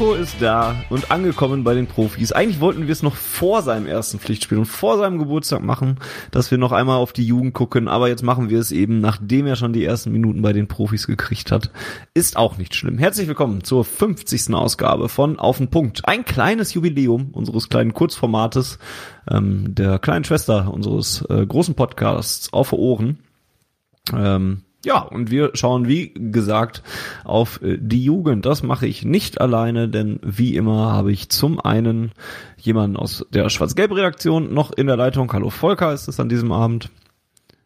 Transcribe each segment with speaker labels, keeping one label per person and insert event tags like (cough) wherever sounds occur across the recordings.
Speaker 1: Mukoko ist da und angekommen bei den Profis. Eigentlich wollten wir es noch vor seinem ersten Pflichtspiel und vor seinem Geburtstag machen, dass wir noch einmal auf die Jugend gucken, aber jetzt machen wir es eben, nachdem er schon die ersten Minuten bei den Profis gekriegt hat. Ist auch nicht schlimm. Herzlich willkommen zur 50. Ausgabe von Auf den Punkt. Ein kleines Jubiläum unseres kleinen Kurzformates, ähm, der kleinen Schwester unseres äh, großen Podcasts Auf Ohren. Ähm, ja, und wir schauen, wie gesagt, auf äh, die Jugend. Das mache ich nicht alleine, denn wie immer habe ich zum einen jemanden aus der Schwarz-Gelb-Redaktion noch in der Leitung. Hallo Volker ist es an diesem Abend.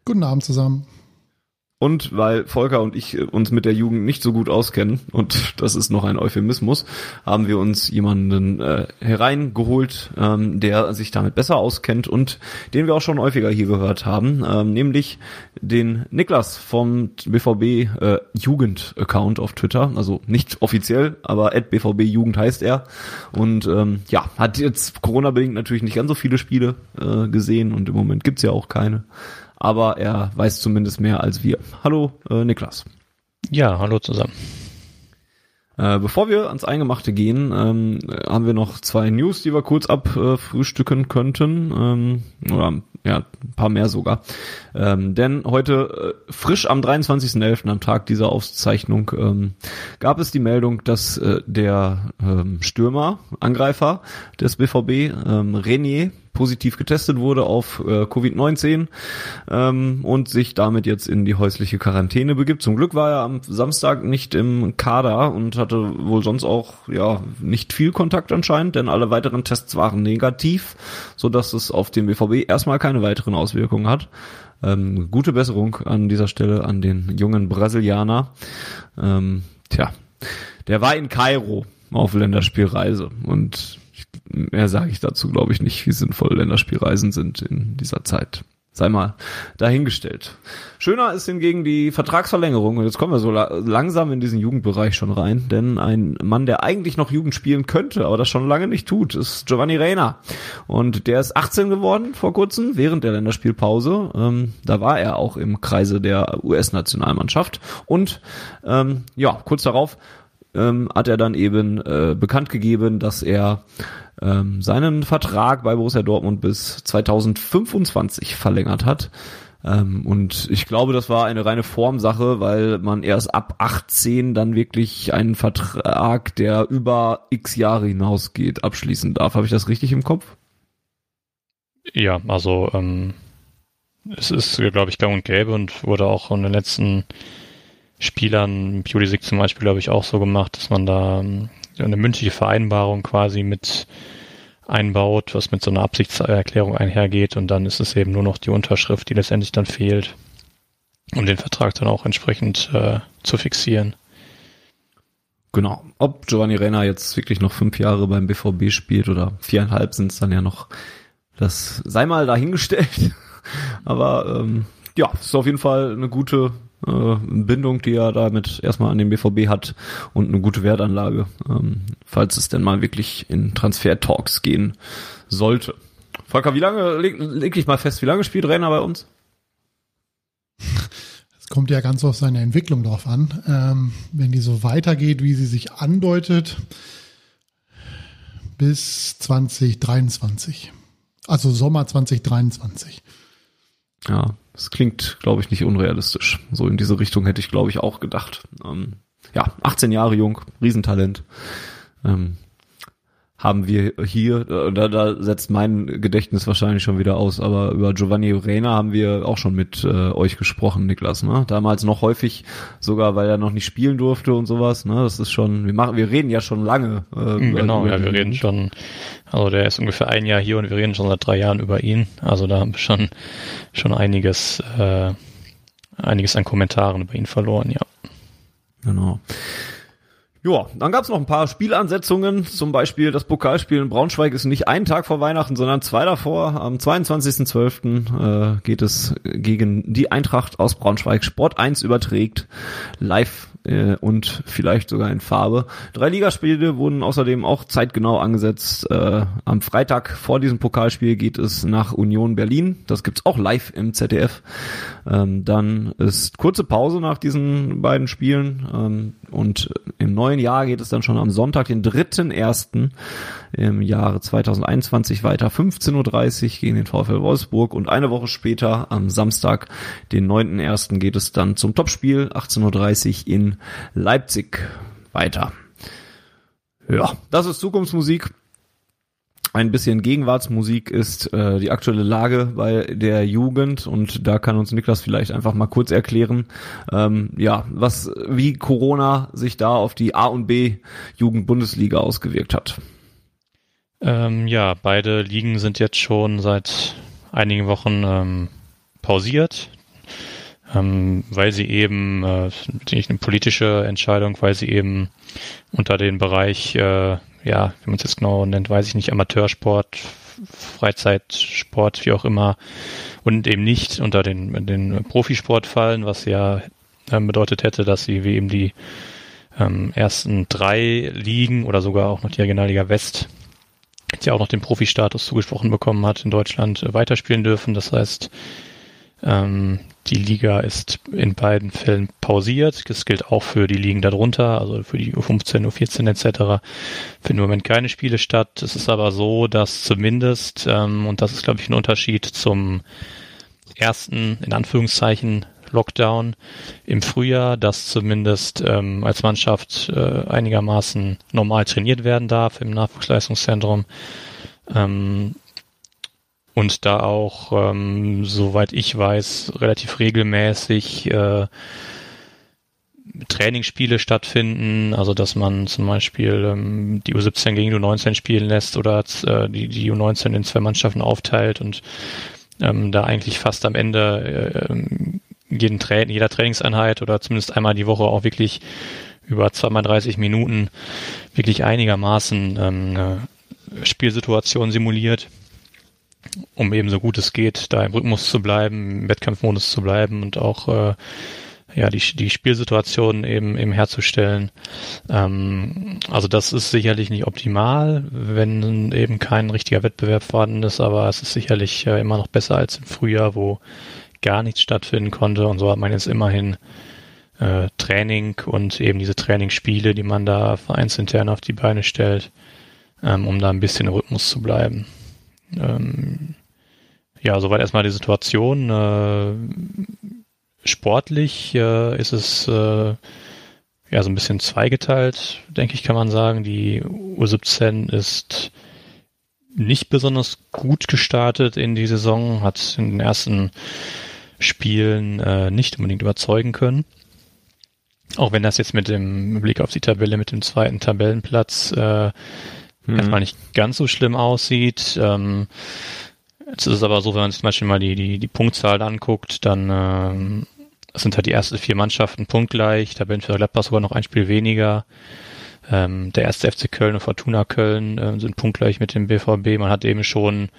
Speaker 2: Guten Abend zusammen.
Speaker 1: Und weil Volker und ich uns mit der Jugend nicht so gut auskennen, und das ist noch ein Euphemismus, haben wir uns jemanden äh, hereingeholt, ähm, der sich damit besser auskennt und den wir auch schon häufiger hier gehört haben, ähm, nämlich den Niklas vom BVB äh, Jugend-Account auf Twitter, also nicht offiziell, aber at BVB Jugend heißt er. Und ähm, ja, hat jetzt Corona-bedingt natürlich nicht ganz so viele Spiele äh, gesehen und im Moment gibt's ja auch keine aber er weiß zumindest mehr als wir. Hallo, äh, Niklas.
Speaker 3: Ja, hallo zusammen.
Speaker 1: Äh, bevor wir ans Eingemachte gehen, ähm, haben wir noch zwei News, die wir kurz abfrühstücken könnten. Ähm, oder ja, ein paar mehr sogar. Ähm, denn heute, äh, frisch am 23.11., am Tag dieser Auszeichnung, ähm, gab es die Meldung, dass äh, der ähm, Stürmer, Angreifer des BVB, ähm, Renier, positiv getestet wurde auf äh, Covid-19 ähm, und sich damit jetzt in die häusliche Quarantäne begibt. Zum Glück war er am Samstag nicht im Kader und hatte wohl sonst auch ja nicht viel Kontakt anscheinend, denn alle weiteren Tests waren negativ, so dass es auf den BVB erstmal keine weiteren Auswirkungen hat. Ähm, gute Besserung an dieser Stelle an den jungen Brasilianer. Ähm, tja, der war in Kairo auf Länderspielreise und mehr sage ich dazu, glaube ich, nicht, wie sinnvoll Länderspielreisen sind in dieser Zeit. Sei mal dahingestellt. Schöner ist hingegen die Vertragsverlängerung. Und jetzt kommen wir so la langsam in diesen Jugendbereich schon rein. Denn ein Mann, der eigentlich noch Jugend spielen könnte, aber das schon lange nicht tut, ist Giovanni Reina. Und der ist 18 geworden vor kurzem, während der Länderspielpause. Ähm, da war er auch im Kreise der US-Nationalmannschaft. Und ähm, ja, kurz darauf ähm, hat er dann eben äh, bekannt gegeben, dass er ähm, seinen Vertrag bei Borussia Dortmund bis 2025 verlängert hat. Ähm, und ich glaube, das war eine reine Formsache, weil man erst ab 18 dann wirklich einen Vertrag, der über x Jahre hinausgeht, abschließen darf. Habe ich das richtig im Kopf?
Speaker 3: Ja, also ähm, es ist, glaube ich, gang und gäbe und wurde auch in den letzten Spielern, Pulisic zum Beispiel, glaube ich, auch so gemacht, dass man da ähm, eine mündliche Vereinbarung quasi mit einbaut, was mit so einer Absichtserklärung einhergeht und dann ist es eben nur noch die Unterschrift, die letztendlich dann fehlt, um den Vertrag dann auch entsprechend äh, zu fixieren.
Speaker 1: Genau. Ob Giovanni Renner jetzt wirklich noch fünf Jahre beim BVB spielt oder viereinhalb sind es dann ja noch, das sei mal dahingestellt. (laughs) Aber ähm, ja, ist auf jeden Fall eine gute äh, Bindung, die er damit erstmal an den BVB hat und eine gute Wertanlage, ähm, falls es denn mal wirklich in Transfer-Talks gehen sollte. Volker, wie lange, leg, leg ich mal fest, wie lange spielt Renner bei uns? (laughs)
Speaker 2: Es kommt ja ganz auf seine Entwicklung drauf an. Ähm, wenn die so weitergeht, wie sie sich andeutet, bis 2023. Also Sommer 2023.
Speaker 1: Ja, das klingt, glaube ich, nicht unrealistisch. So in diese Richtung hätte ich, glaube ich, auch gedacht. Ähm, ja, 18 Jahre jung, Riesentalent. Ähm, haben wir hier, äh, da, da setzt mein Gedächtnis wahrscheinlich schon wieder aus, aber über Giovanni Reina haben wir auch schon mit äh, euch gesprochen, Niklas, ne? Damals noch häufig, sogar weil er noch nicht spielen durfte und sowas, ne? Das ist schon, wir machen, wir reden ja schon lange.
Speaker 3: Äh, genau, ja, wir reden schon, also der ist ungefähr ein Jahr hier und wir reden schon seit drei Jahren über ihn. Also da haben wir schon schon einiges, äh, einiges an Kommentaren über ihn verloren, ja.
Speaker 1: Genau. Ja, dann gab's noch ein paar Spielansetzungen. Zum Beispiel das Pokalspiel in Braunschweig ist nicht einen Tag vor Weihnachten, sondern zwei davor. Am 22.12. Äh, geht es gegen die Eintracht aus Braunschweig. Sport 1 überträgt live äh, und vielleicht sogar in Farbe. Drei Ligaspiele wurden außerdem auch zeitgenau angesetzt. Äh, am Freitag vor diesem Pokalspiel geht es nach Union Berlin. Das gibt's auch live im ZDF. Ähm, dann ist kurze Pause nach diesen beiden Spielen ähm, und im neuen Jahr geht es dann schon am Sonntag, den 3.1. im Jahre 2021 weiter. 15.30 Uhr gegen den VfL Wolfsburg und eine Woche später am Samstag, den 9.1. geht es dann zum Topspiel 18.30 Uhr in Leipzig weiter. Ja, das ist Zukunftsmusik ein bisschen Gegenwartsmusik ist äh, die aktuelle Lage bei der Jugend und da kann uns Niklas vielleicht einfach mal kurz erklären, ähm, ja, was wie Corona sich da auf die A und B Jugend-Bundesliga ausgewirkt hat.
Speaker 3: Ähm, ja, beide Ligen sind jetzt schon seit einigen Wochen ähm, pausiert, ähm, weil sie eben äh, nicht eine politische Entscheidung, weil sie eben unter den Bereich äh, ja, wie man es jetzt genau nennt, weiß ich nicht, Amateursport, Freizeitsport, wie auch immer, und eben nicht unter den, den Profisport fallen, was ja ähm, bedeutet hätte, dass sie wie eben die ähm, ersten drei Ligen oder sogar auch noch die Regionalliga West jetzt ja auch noch den Profi-Status zugesprochen bekommen hat, in Deutschland äh, weiterspielen dürfen. Das heißt, ähm, die Liga ist in beiden Fällen pausiert. Das gilt auch für die Ligen darunter, also für die U15, U14 etc. Finden im Moment keine Spiele statt. Es ist aber so, dass zumindest, ähm, und das ist glaube ich ein Unterschied zum ersten, in Anführungszeichen, Lockdown im Frühjahr, dass zumindest ähm, als Mannschaft äh, einigermaßen normal trainiert werden darf im Nachwuchsleistungszentrum. Ähm, und da auch, ähm, soweit ich weiß, relativ regelmäßig äh, Trainingsspiele stattfinden, also dass man zum Beispiel ähm, die U17 gegen die U19 spielen lässt oder äh, die, die U19 in zwei Mannschaften aufteilt und ähm, da eigentlich fast am Ende äh, jeden Tra jeder Trainingseinheit oder zumindest einmal die Woche auch wirklich über zweimal 30 Minuten wirklich einigermaßen ähm, Spielsituation simuliert um eben so gut es geht, da im Rhythmus zu bleiben, im Wettkampfmodus zu bleiben und auch äh, ja die, die Spielsituation eben eben herzustellen. Ähm, also das ist sicherlich nicht optimal, wenn eben kein richtiger Wettbewerb vorhanden ist, aber es ist sicherlich äh, immer noch besser als im Frühjahr, wo gar nichts stattfinden konnte und so hat man jetzt immerhin äh, Training und eben diese Trainingsspiele, die man da vereinsintern auf die Beine stellt, ähm, um da ein bisschen Rhythmus zu bleiben. Ähm, ja, soweit erstmal die Situation. Äh, sportlich äh, ist es äh, ja so ein bisschen zweigeteilt, denke ich, kann man sagen. Die U17 ist nicht besonders gut gestartet in die Saison, hat in den ersten Spielen äh, nicht unbedingt überzeugen können. Auch wenn das jetzt mit dem Blick auf die Tabelle, mit dem zweiten Tabellenplatz äh, hm. erstmal nicht ganz so schlimm aussieht. Ähm, jetzt ist es aber so, wenn man sich zum Beispiel mal die, die, die Punktzahl anguckt, dann ähm, sind halt die ersten vier Mannschaften punktgleich, da bin für Gladbach sogar noch ein Spiel weniger. Ähm, der erste FC Köln und Fortuna Köln äh, sind punktgleich mit dem BVB. Man hat eben schon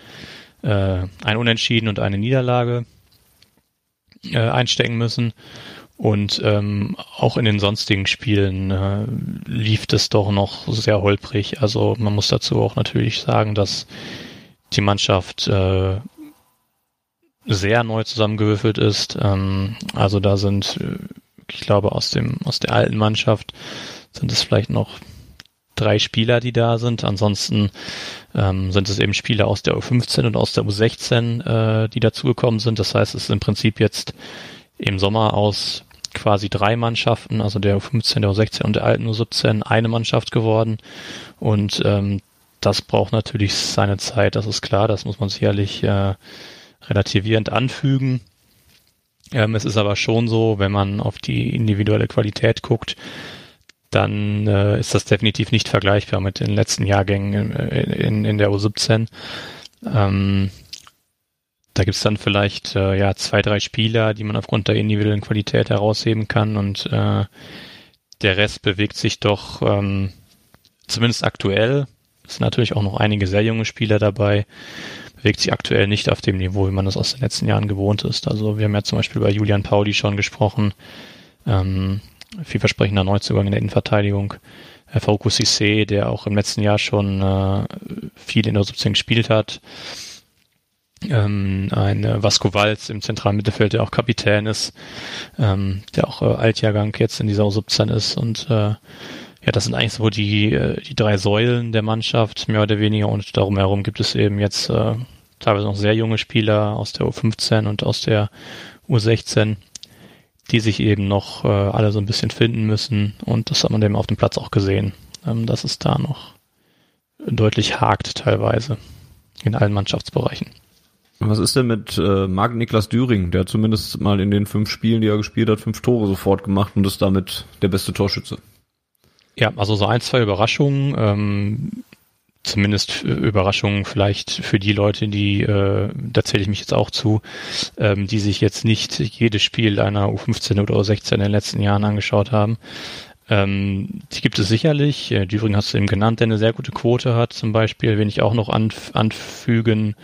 Speaker 3: äh, ein Unentschieden und eine Niederlage äh, einstecken müssen. Und ähm, auch in den sonstigen Spielen äh, lief es doch noch sehr holprig. Also man muss dazu auch natürlich sagen, dass die Mannschaft äh, sehr neu zusammengewürfelt ist. Ähm, also da sind, äh, ich glaube, aus dem aus der alten Mannschaft sind es vielleicht noch drei Spieler, die da sind. Ansonsten ähm, sind es eben Spieler aus der U15 und aus der U16, äh, die dazugekommen sind. Das heißt, es ist im Prinzip jetzt im Sommer aus quasi drei Mannschaften, also der U15, der U16 und der alten U17, eine Mannschaft geworden. Und ähm, das braucht natürlich seine Zeit, das ist klar, das muss man sicherlich äh, relativierend anfügen. Ähm, es ist aber schon so, wenn man auf die individuelle Qualität guckt, dann äh, ist das definitiv nicht vergleichbar mit den letzten Jahrgängen in, in, in der U17. Ähm, da gibt's dann vielleicht äh, ja zwei, drei Spieler, die man aufgrund der individuellen Qualität herausheben kann und äh, der Rest bewegt sich doch ähm, zumindest aktuell. Es sind natürlich auch noch einige sehr junge Spieler dabei. Bewegt sich aktuell nicht auf dem Niveau, wie man das aus den letzten Jahren gewohnt ist. Also wir haben ja zum Beispiel bei Julian Pauli schon gesprochen. Ähm, vielversprechender Neuzugang in der Innenverteidigung. Herr Fauco Cissé, der auch im letzten Jahr schon äh, viel in der Substanz gespielt hat. Ähm, ein äh, Vasco Walz im zentralen Mittelfeld, der auch Kapitän ist, ähm, der auch äh, Altjahrgang jetzt in dieser 17 ist und äh, ja, das sind eigentlich so die, äh, die drei Säulen der Mannschaft, mehr oder weniger, und darum herum gibt es eben jetzt äh, teilweise noch sehr junge Spieler aus der U15 und aus der U16, die sich eben noch äh, alle so ein bisschen finden müssen und das hat man eben auf dem Platz auch gesehen, ähm, dass es da noch deutlich hakt teilweise in allen Mannschaftsbereichen.
Speaker 1: Was ist denn mit äh, Marc Niklas Düring? Der hat zumindest mal in den fünf Spielen, die er gespielt hat, fünf Tore sofort gemacht und ist damit der beste Torschütze.
Speaker 3: Ja, also so ein, zwei Überraschungen, ähm, zumindest Überraschungen vielleicht für die Leute, die, äh, da zähle ich mich jetzt auch zu, ähm, die sich jetzt nicht jedes Spiel einer U15 oder U16 in den letzten Jahren angeschaut haben. Ähm, die gibt es sicherlich. Äh, Düring hast du eben genannt, der eine sehr gute Quote hat, zum Beispiel, wenn ich auch noch anf anfügen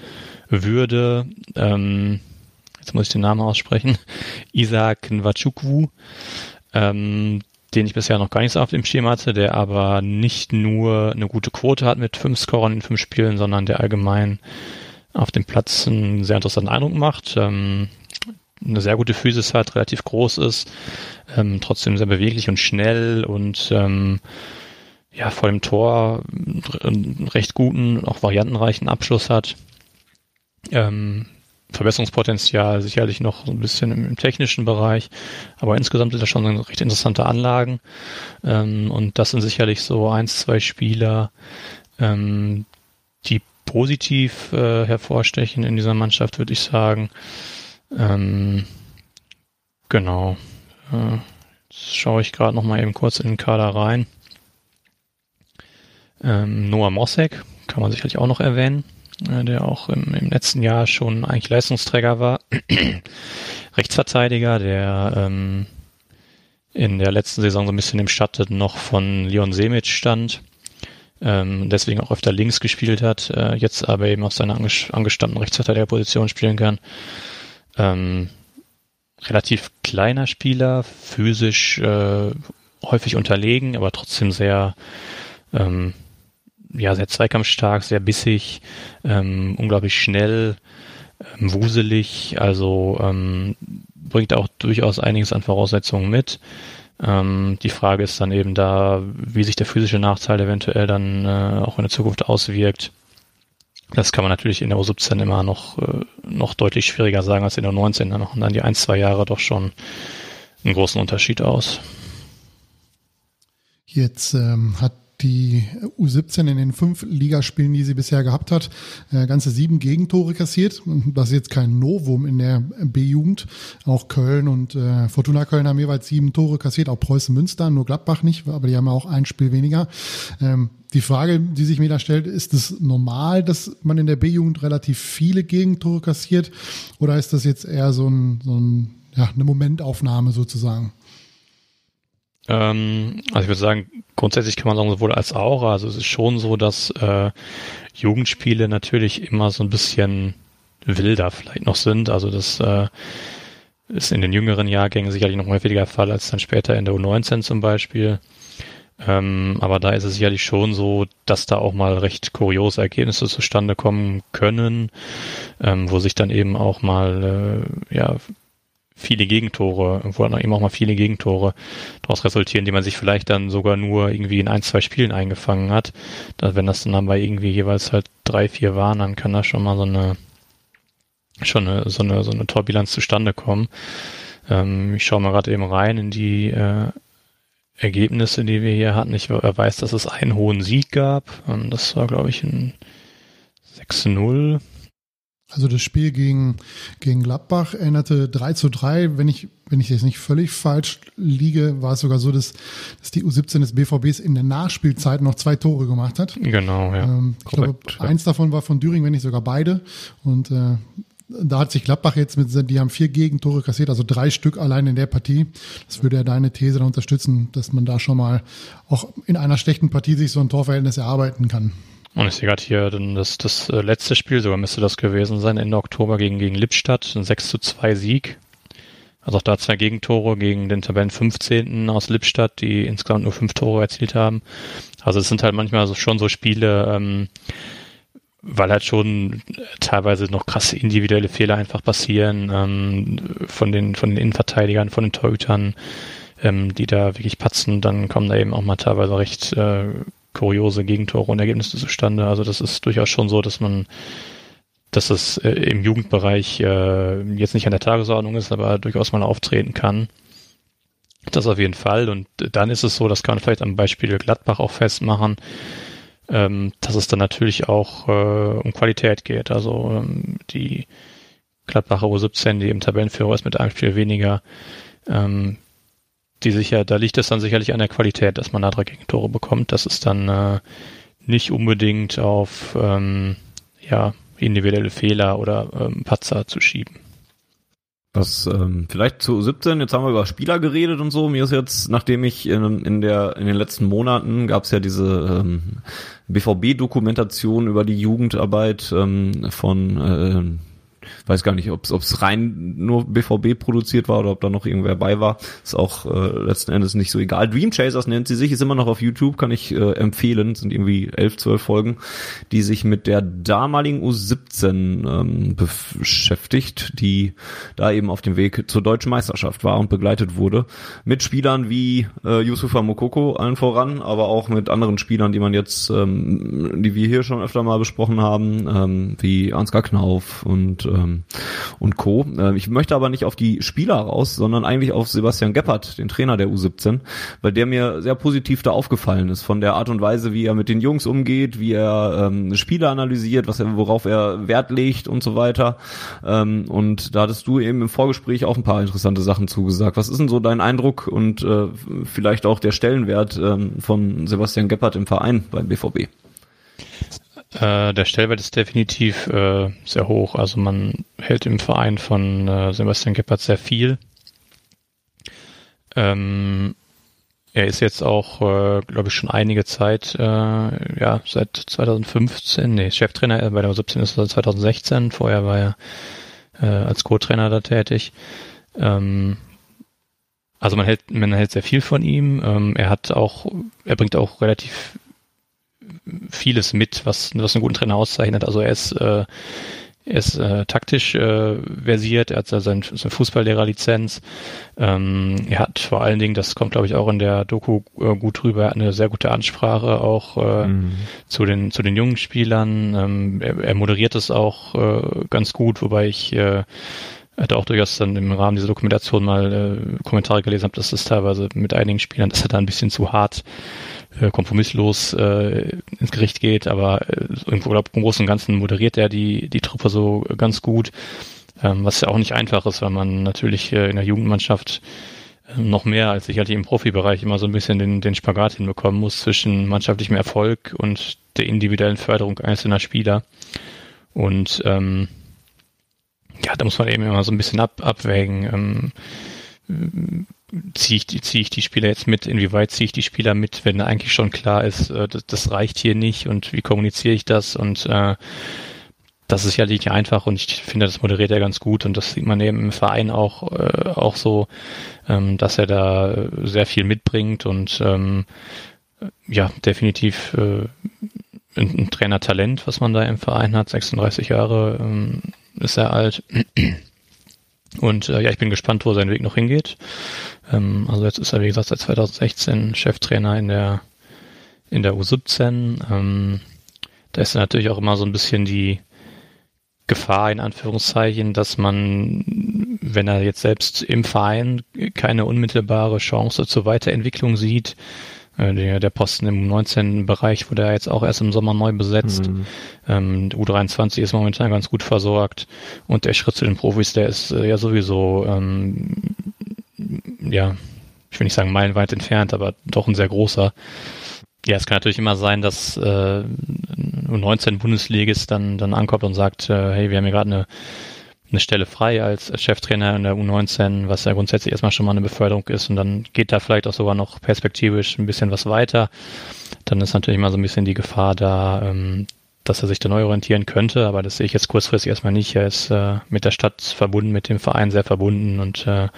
Speaker 3: würde, ähm, jetzt muss ich den Namen aussprechen, (laughs) Isaac Nwachukwu, ähm, den ich bisher noch gar nicht so auf dem Schirm hatte, der aber nicht nur eine gute Quote hat mit fünf Scorern in fünf Spielen, sondern der allgemein auf dem Platz einen sehr interessanten Eindruck macht. Ähm, eine sehr gute Physis hat, relativ groß ist, ähm, trotzdem sehr beweglich und schnell und ähm, ja, vor dem Tor einen recht guten, auch variantenreichen Abschluss hat. Ähm, Verbesserungspotenzial sicherlich noch ein bisschen im, im, technischen Bereich, aber insgesamt sind das schon recht interessante Anlagen ähm, und das sind sicherlich so eins, zwei Spieler, ähm, die positiv äh, hervorstechen in dieser Mannschaft, würde ich sagen. Ähm, genau. Äh, jetzt schaue ich gerade noch mal eben kurz in den Kader rein. Ähm, Noah Mossek kann man sicherlich auch noch erwähnen der auch im, im letzten Jahr schon eigentlich Leistungsträger war. (clears throat) Rechtsverteidiger, der ähm, in der letzten Saison so ein bisschen im Schatten noch von Leon Semic stand, ähm, deswegen auch öfter links gespielt hat, äh, jetzt aber eben auf seiner angestandenen Rechtsverteidigerposition spielen kann. Ähm, relativ kleiner Spieler, physisch äh, häufig unterlegen, aber trotzdem sehr ähm, ja, sehr zweikampfstark, sehr bissig, ähm, unglaublich schnell, ähm, wuselig, also ähm, bringt auch durchaus einiges an Voraussetzungen mit. Ähm, die Frage ist dann eben da, wie sich der physische Nachteil eventuell dann äh, auch in der Zukunft auswirkt. Das kann man natürlich in der U17 immer noch, äh, noch deutlich schwieriger sagen als in der U19. Da machen dann die ein, zwei Jahre doch schon einen großen Unterschied aus.
Speaker 2: Jetzt ähm, hat die U17 in den fünf Ligaspielen, die sie bisher gehabt hat, äh, ganze sieben Gegentore kassiert. Das ist jetzt kein Novum in der B-Jugend. Auch Köln und äh, Fortuna Köln haben jeweils sieben Tore kassiert, auch Preußen Münster, nur Gladbach nicht, aber die haben auch ein Spiel weniger. Ähm, die Frage, die sich mir da stellt, ist es normal, dass man in der B-Jugend relativ viele Gegentore kassiert? Oder ist das jetzt eher so, ein, so ein, ja, eine Momentaufnahme sozusagen?
Speaker 3: Ähm, also ich würde sagen, grundsätzlich kann man sagen, sowohl als auch. Also es ist schon so, dass äh, Jugendspiele natürlich immer so ein bisschen wilder vielleicht noch sind. Also das äh, ist in den jüngeren Jahrgängen sicherlich noch häufiger Fall als dann später in der U19 zum Beispiel. Ähm, aber da ist es sicherlich schon so, dass da auch mal recht kuriose Ergebnisse zustande kommen können, ähm, wo sich dann eben auch mal äh, ja viele Gegentore, wo dann eben auch mal viele Gegentore daraus resultieren, die man sich vielleicht dann sogar nur irgendwie in ein, zwei Spielen eingefangen hat. Da, wenn das dann bei irgendwie jeweils halt drei, vier waren, dann kann da schon mal so eine schon eine, so eine so eine Torbilanz zustande kommen. Ähm, ich schaue mal gerade eben rein in die äh, Ergebnisse, die wir hier hatten. Ich weiß, dass es einen hohen Sieg gab. Ähm, das war, glaube ich, ein 6-0
Speaker 2: also das Spiel gegen, gegen Gladbach erinnerte 3 zu 3. Wenn ich, wenn ich jetzt nicht völlig falsch liege, war es sogar so, dass, dass die U17 des BVBs in der Nachspielzeit noch zwei Tore gemacht hat.
Speaker 3: Genau, ja.
Speaker 2: Ähm, ich glaube, ja. eins davon war von Düring, wenn nicht sogar beide. Und äh, da hat sich Gladbach jetzt mit, die haben vier Gegentore kassiert, also drei Stück allein in der Partie. Das würde ja deine These da unterstützen, dass man da schon mal auch in einer schlechten Partie sich so ein Torverhältnis erarbeiten kann.
Speaker 3: Und ich sehe gerade hier das, das äh, letzte Spiel, sogar müsste das gewesen sein, Ende Oktober gegen, gegen Lippstadt, ein 6 zu 2 Sieg. Also auch da zwei Gegentore gegen den Tabellen 15. aus Lippstadt, die insgesamt nur fünf Tore erzielt haben. Also es sind halt manchmal so, schon so Spiele, ähm, weil halt schon teilweise noch krasse individuelle Fehler einfach passieren ähm, von den von den Innenverteidigern, von den Torhütern, ähm, die da wirklich patzen. Dann kommen da eben auch mal teilweise recht äh, kuriose Gegentore und Ergebnisse zustande. Also das ist durchaus schon so, dass man dass es äh, im Jugendbereich äh, jetzt nicht an der Tagesordnung ist, aber durchaus mal auftreten kann. Das auf jeden Fall. Und dann ist es so, das kann man vielleicht am Beispiel Gladbach auch festmachen, ähm, dass es dann natürlich auch äh, um Qualität geht. Also ähm, die Gladbacher U17, die im Tabellenführer ist mit einem Spiel weniger, ähm, die sicher, da liegt es dann sicherlich an der Qualität, dass man da drei Gegentore bekommt. Das ist dann äh, nicht unbedingt auf ähm, ja, individuelle Fehler oder ähm, Patzer zu schieben.
Speaker 1: Was ähm, vielleicht zu 17, jetzt haben wir über Spieler geredet und so. Mir ist jetzt, nachdem ich in, in der in den letzten Monaten gab es ja diese ähm, BVB-Dokumentation über die Jugendarbeit ähm, von äh, weiß gar nicht, ob es rein nur BVB produziert war oder ob da noch irgendwer bei war. Ist auch äh, letzten Endes nicht so egal. Dream Chasers nennt sie sich, ist immer noch auf YouTube, kann ich äh, empfehlen. Sind irgendwie elf, zwölf Folgen, die sich mit der damaligen U17 ähm, beschäftigt, die da eben auf dem Weg zur deutschen Meisterschaft war und begleitet wurde. Mit Spielern wie äh, Yusufa Mokoko allen voran, aber auch mit anderen Spielern, die man jetzt, ähm, die wir hier schon öfter mal besprochen haben, ähm, wie Ansgar Knauf und ähm, und Co. Äh, ich möchte aber nicht auf die Spieler raus, sondern eigentlich auf Sebastian Geppert, den Trainer der U17, weil der mir sehr positiv da aufgefallen ist von der Art und Weise, wie er mit den Jungs umgeht, wie er ähm, Spiele analysiert, was er, worauf er Wert legt und so weiter. Ähm, und da hattest du eben im Vorgespräch auch ein paar interessante Sachen zugesagt. Was ist denn so dein Eindruck und äh, vielleicht auch der Stellenwert ähm, von Sebastian Geppert im Verein beim BVB?
Speaker 3: Äh, der Stellwert ist definitiv äh, sehr hoch. Also man hält im Verein von äh, Sebastian Geppert sehr viel. Ähm, er ist jetzt auch, äh, glaube ich, schon einige Zeit, äh, ja, seit 2015, nee, Cheftrainer bei der 17 ist er seit 2016. Vorher war er äh, als Co-Trainer da tätig. Ähm, also man hält, man hält sehr viel von ihm. Ähm, er hat auch, er bringt auch relativ vieles mit, was, was einen guten Trainer auszeichnet. Also er ist, äh, er ist äh, taktisch äh, versiert, er hat seine, seine Fußballlehrerlizenz. Ähm, er hat vor allen Dingen, das kommt glaube ich auch in der Doku äh, gut rüber, er hat eine sehr gute Ansprache auch äh, mhm. zu den zu den jungen Spielern. Ähm, er, er moderiert es auch äh, ganz gut, wobei ich äh, hatte auch durchaus dann im Rahmen dieser Dokumentation mal äh, Kommentare gelesen habe, dass das teilweise mit einigen Spielern, dass er da ein bisschen zu hart äh, kompromisslos äh, ins Gericht geht, aber äh, im, im Großen und Ganzen moderiert er die, die Truppe so ganz gut, ähm, was ja auch nicht einfach ist, weil man natürlich äh, in der Jugendmannschaft äh, noch mehr als sicherlich im Profibereich immer so ein bisschen den, den Spagat hinbekommen muss zwischen mannschaftlichem Erfolg und der individuellen Förderung einzelner Spieler. Und ähm, ja, da muss man eben immer so ein bisschen ab, abwägen. Ähm, ziehe ich, die, ziehe ich die Spieler jetzt mit, inwieweit ziehe ich die Spieler mit, wenn eigentlich schon klar ist, äh, das, das reicht hier nicht und wie kommuniziere ich das? Und äh, das ist ja nicht einfach und ich finde, das moderiert er ganz gut und das sieht man eben im Verein auch, äh, auch so, ähm, dass er da sehr viel mitbringt und ähm, ja, definitiv äh, ein, ein Trainertalent, was man da im Verein hat, 36 Jahre ähm, ist er alt. Und äh, ja, ich bin gespannt, wo sein Weg noch hingeht. Ähm, also jetzt ist er, wie gesagt, seit 2016 Cheftrainer in der in der U17. Ähm, da ist natürlich auch immer so ein bisschen die Gefahr, in Anführungszeichen, dass man, wenn er jetzt selbst im Verein keine unmittelbare Chance zur Weiterentwicklung sieht, der, der Posten im 19-Bereich wurde ja jetzt auch erst im Sommer neu besetzt. Mhm. Ähm, U23 ist momentan ganz gut versorgt und der Schritt zu den Profis, der ist äh, ja sowieso, ähm, ja, ich will nicht sagen meilenweit entfernt, aber doch ein sehr großer. Ja, es kann natürlich immer sein, dass äh, 19 Bundesligist dann dann ankommt und sagt, äh, hey, wir haben hier gerade eine eine Stelle frei als, Cheftrainer in der U19, was ja grundsätzlich erstmal schon mal eine Beförderung ist und dann geht da vielleicht auch sogar noch perspektivisch ein bisschen was weiter. Dann ist natürlich mal so ein bisschen die Gefahr da, ähm, dass er sich da neu orientieren könnte, aber das sehe ich jetzt kurzfristig erstmal nicht. Er ist äh, mit der Stadt verbunden, mit dem Verein sehr verbunden und äh,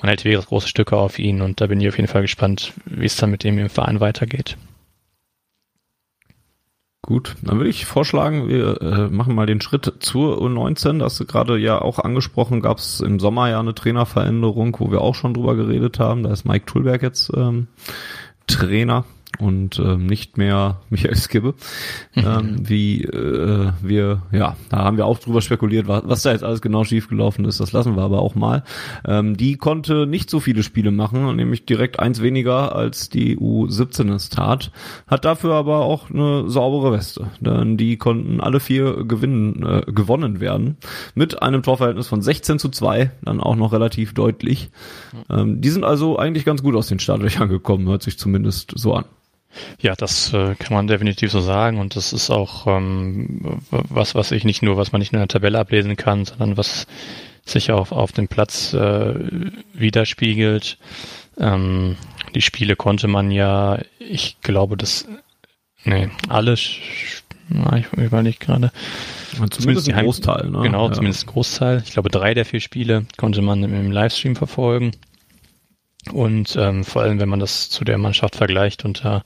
Speaker 3: man hält wirklich große Stücke auf ihn und da bin ich auf jeden Fall gespannt, wie es dann mit ihm im Verein weitergeht.
Speaker 1: Gut, dann würde ich vorschlagen, wir äh, machen mal den Schritt zur U19. Das hast du gerade ja auch angesprochen, gab es im Sommer ja eine Trainerveränderung, wo wir auch schon drüber geredet haben. Da ist Mike Tulberg jetzt ähm, Trainer und ähm, nicht mehr (laughs) Michael Skibbe, ähm, (laughs) wie äh, wir, ja, da haben wir auch drüber spekuliert, was, was da jetzt alles genau schiefgelaufen ist, das lassen wir aber auch mal. Ähm, die konnte nicht so viele Spiele machen, nämlich direkt eins weniger als die U17 es tat, hat dafür aber auch eine saubere Weste, denn die konnten alle vier gewinnen, äh, gewonnen werden, mit einem Torverhältnis von 16 zu 2, dann auch noch relativ deutlich. Ähm, die sind also eigentlich ganz gut aus den Startlöchern gekommen, hört sich zumindest so an.
Speaker 3: Ja, das äh, kann man definitiv so sagen und das ist auch ähm, was, was ich nicht nur, was man nicht nur in der Tabelle ablesen kann, sondern was sich auch auf dem Platz äh, widerspiegelt. Ähm, die Spiele konnte man ja, ich glaube, das, nee, alle, na, ich überlege gerade.
Speaker 1: Zumindest, zumindest ein Großteil, ne?
Speaker 3: Genau,
Speaker 1: ja.
Speaker 3: zumindest ein Großteil. Ich glaube, drei der vier Spiele konnte man im Livestream verfolgen. Und ähm, vor allem, wenn man das zu der Mannschaft vergleicht unter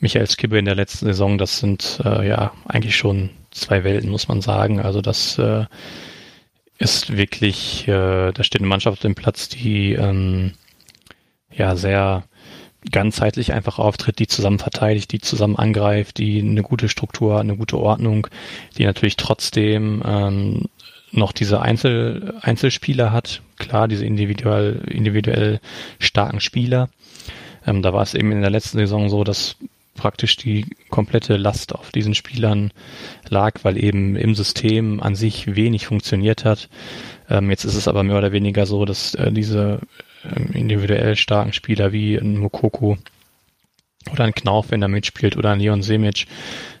Speaker 3: Michael Skibbe in der letzten Saison, das sind äh, ja eigentlich schon zwei Welten, muss man sagen. Also das äh, ist wirklich, äh, da steht eine Mannschaft auf dem Platz, die ähm, ja sehr ganzheitlich einfach auftritt, die zusammen verteidigt, die zusammen angreift, die eine gute Struktur, eine gute Ordnung, die natürlich trotzdem ähm, noch diese Einzel Einzelspieler hat. Klar, diese individuell, individuell starken Spieler. Ähm, da war es eben in der letzten Saison so, dass praktisch die komplette Last auf diesen Spielern lag, weil eben im System an sich wenig funktioniert hat. Ähm, jetzt ist es aber mehr oder weniger so, dass äh, diese ähm, individuell starken Spieler wie ein Mokoko oder ein Knauf, wenn er mitspielt, oder ein Leon Semic.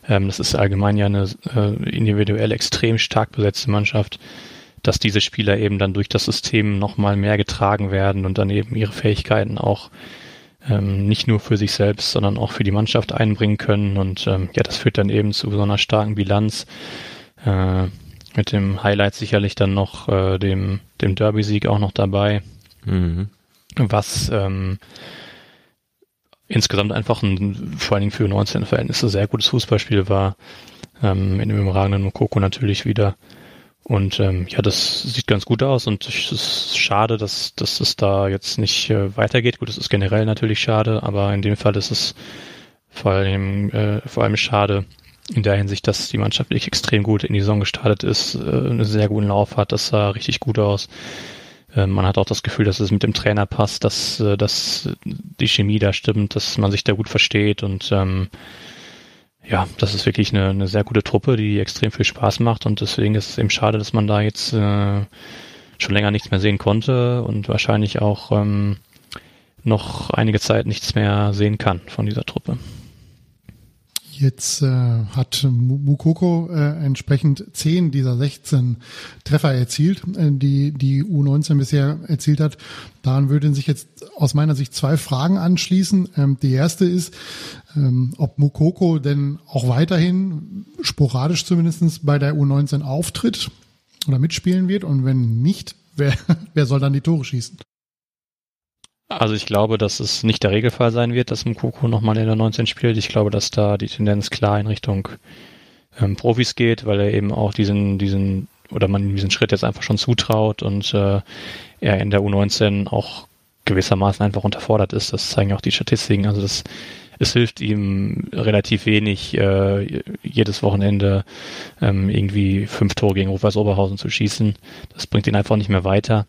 Speaker 3: Ähm, das ist allgemein ja eine äh, individuell extrem stark besetzte Mannschaft, dass diese Spieler eben dann durch das System nochmal mehr getragen werden und dann eben ihre Fähigkeiten auch ähm, nicht nur für sich selbst, sondern auch für die Mannschaft einbringen können. Und ähm, ja, das führt dann eben zu so einer starken Bilanz. Äh, mit dem Highlight sicherlich dann noch äh, dem, dem Derby-Sieg auch noch dabei. Mhm. Was ähm, insgesamt einfach ein, vor allen Dingen für 19 Verhältnisse sehr gutes Fußballspiel war. Ähm, in dem überragenden Mokoko natürlich wieder. Und ähm, ja, das sieht ganz gut aus und es ist schade, dass, dass es da jetzt nicht äh, weitergeht. Gut, es ist generell natürlich schade, aber in dem Fall ist es vor allem, äh, vor allem schade in der Hinsicht, dass die Mannschaft wirklich extrem gut in die Saison gestartet ist, äh, einen sehr guten Lauf hat, das sah richtig gut aus. Äh, man hat auch das Gefühl, dass es mit dem Trainer passt, dass, äh, dass die Chemie da stimmt, dass man sich da gut versteht und ähm, ja, das ist wirklich eine, eine sehr gute Truppe, die extrem viel Spaß macht und deswegen ist es eben schade, dass man da jetzt äh, schon länger nichts mehr sehen konnte und wahrscheinlich auch ähm, noch einige Zeit nichts mehr sehen kann von dieser Truppe.
Speaker 2: Jetzt äh, hat Mukoko äh, entsprechend 10 dieser 16 Treffer erzielt, äh, die die U19 bisher erzielt hat. Daran würden sich jetzt aus meiner Sicht zwei Fragen anschließen. Ähm, die erste ist, ähm, ob Mukoko denn auch weiterhin sporadisch zumindestens bei der U19 auftritt oder mitspielen wird und wenn nicht, wer, (laughs) wer soll dann die Tore schießen?
Speaker 3: Also ich glaube, dass es nicht der Regelfall sein wird, dass Mukoko nochmal in der 19 spielt. Ich glaube, dass da die Tendenz klar in Richtung ähm, Profis geht, weil er eben auch diesen, diesen, oder man diesen Schritt jetzt einfach schon zutraut und äh, er in der U19 auch gewissermaßen einfach unterfordert ist. Das zeigen auch die Statistiken. Also das es hilft ihm relativ wenig, äh, jedes Wochenende ähm, irgendwie fünf Tore gegen Rufers Oberhausen zu schießen. Das bringt ihn einfach nicht mehr weiter.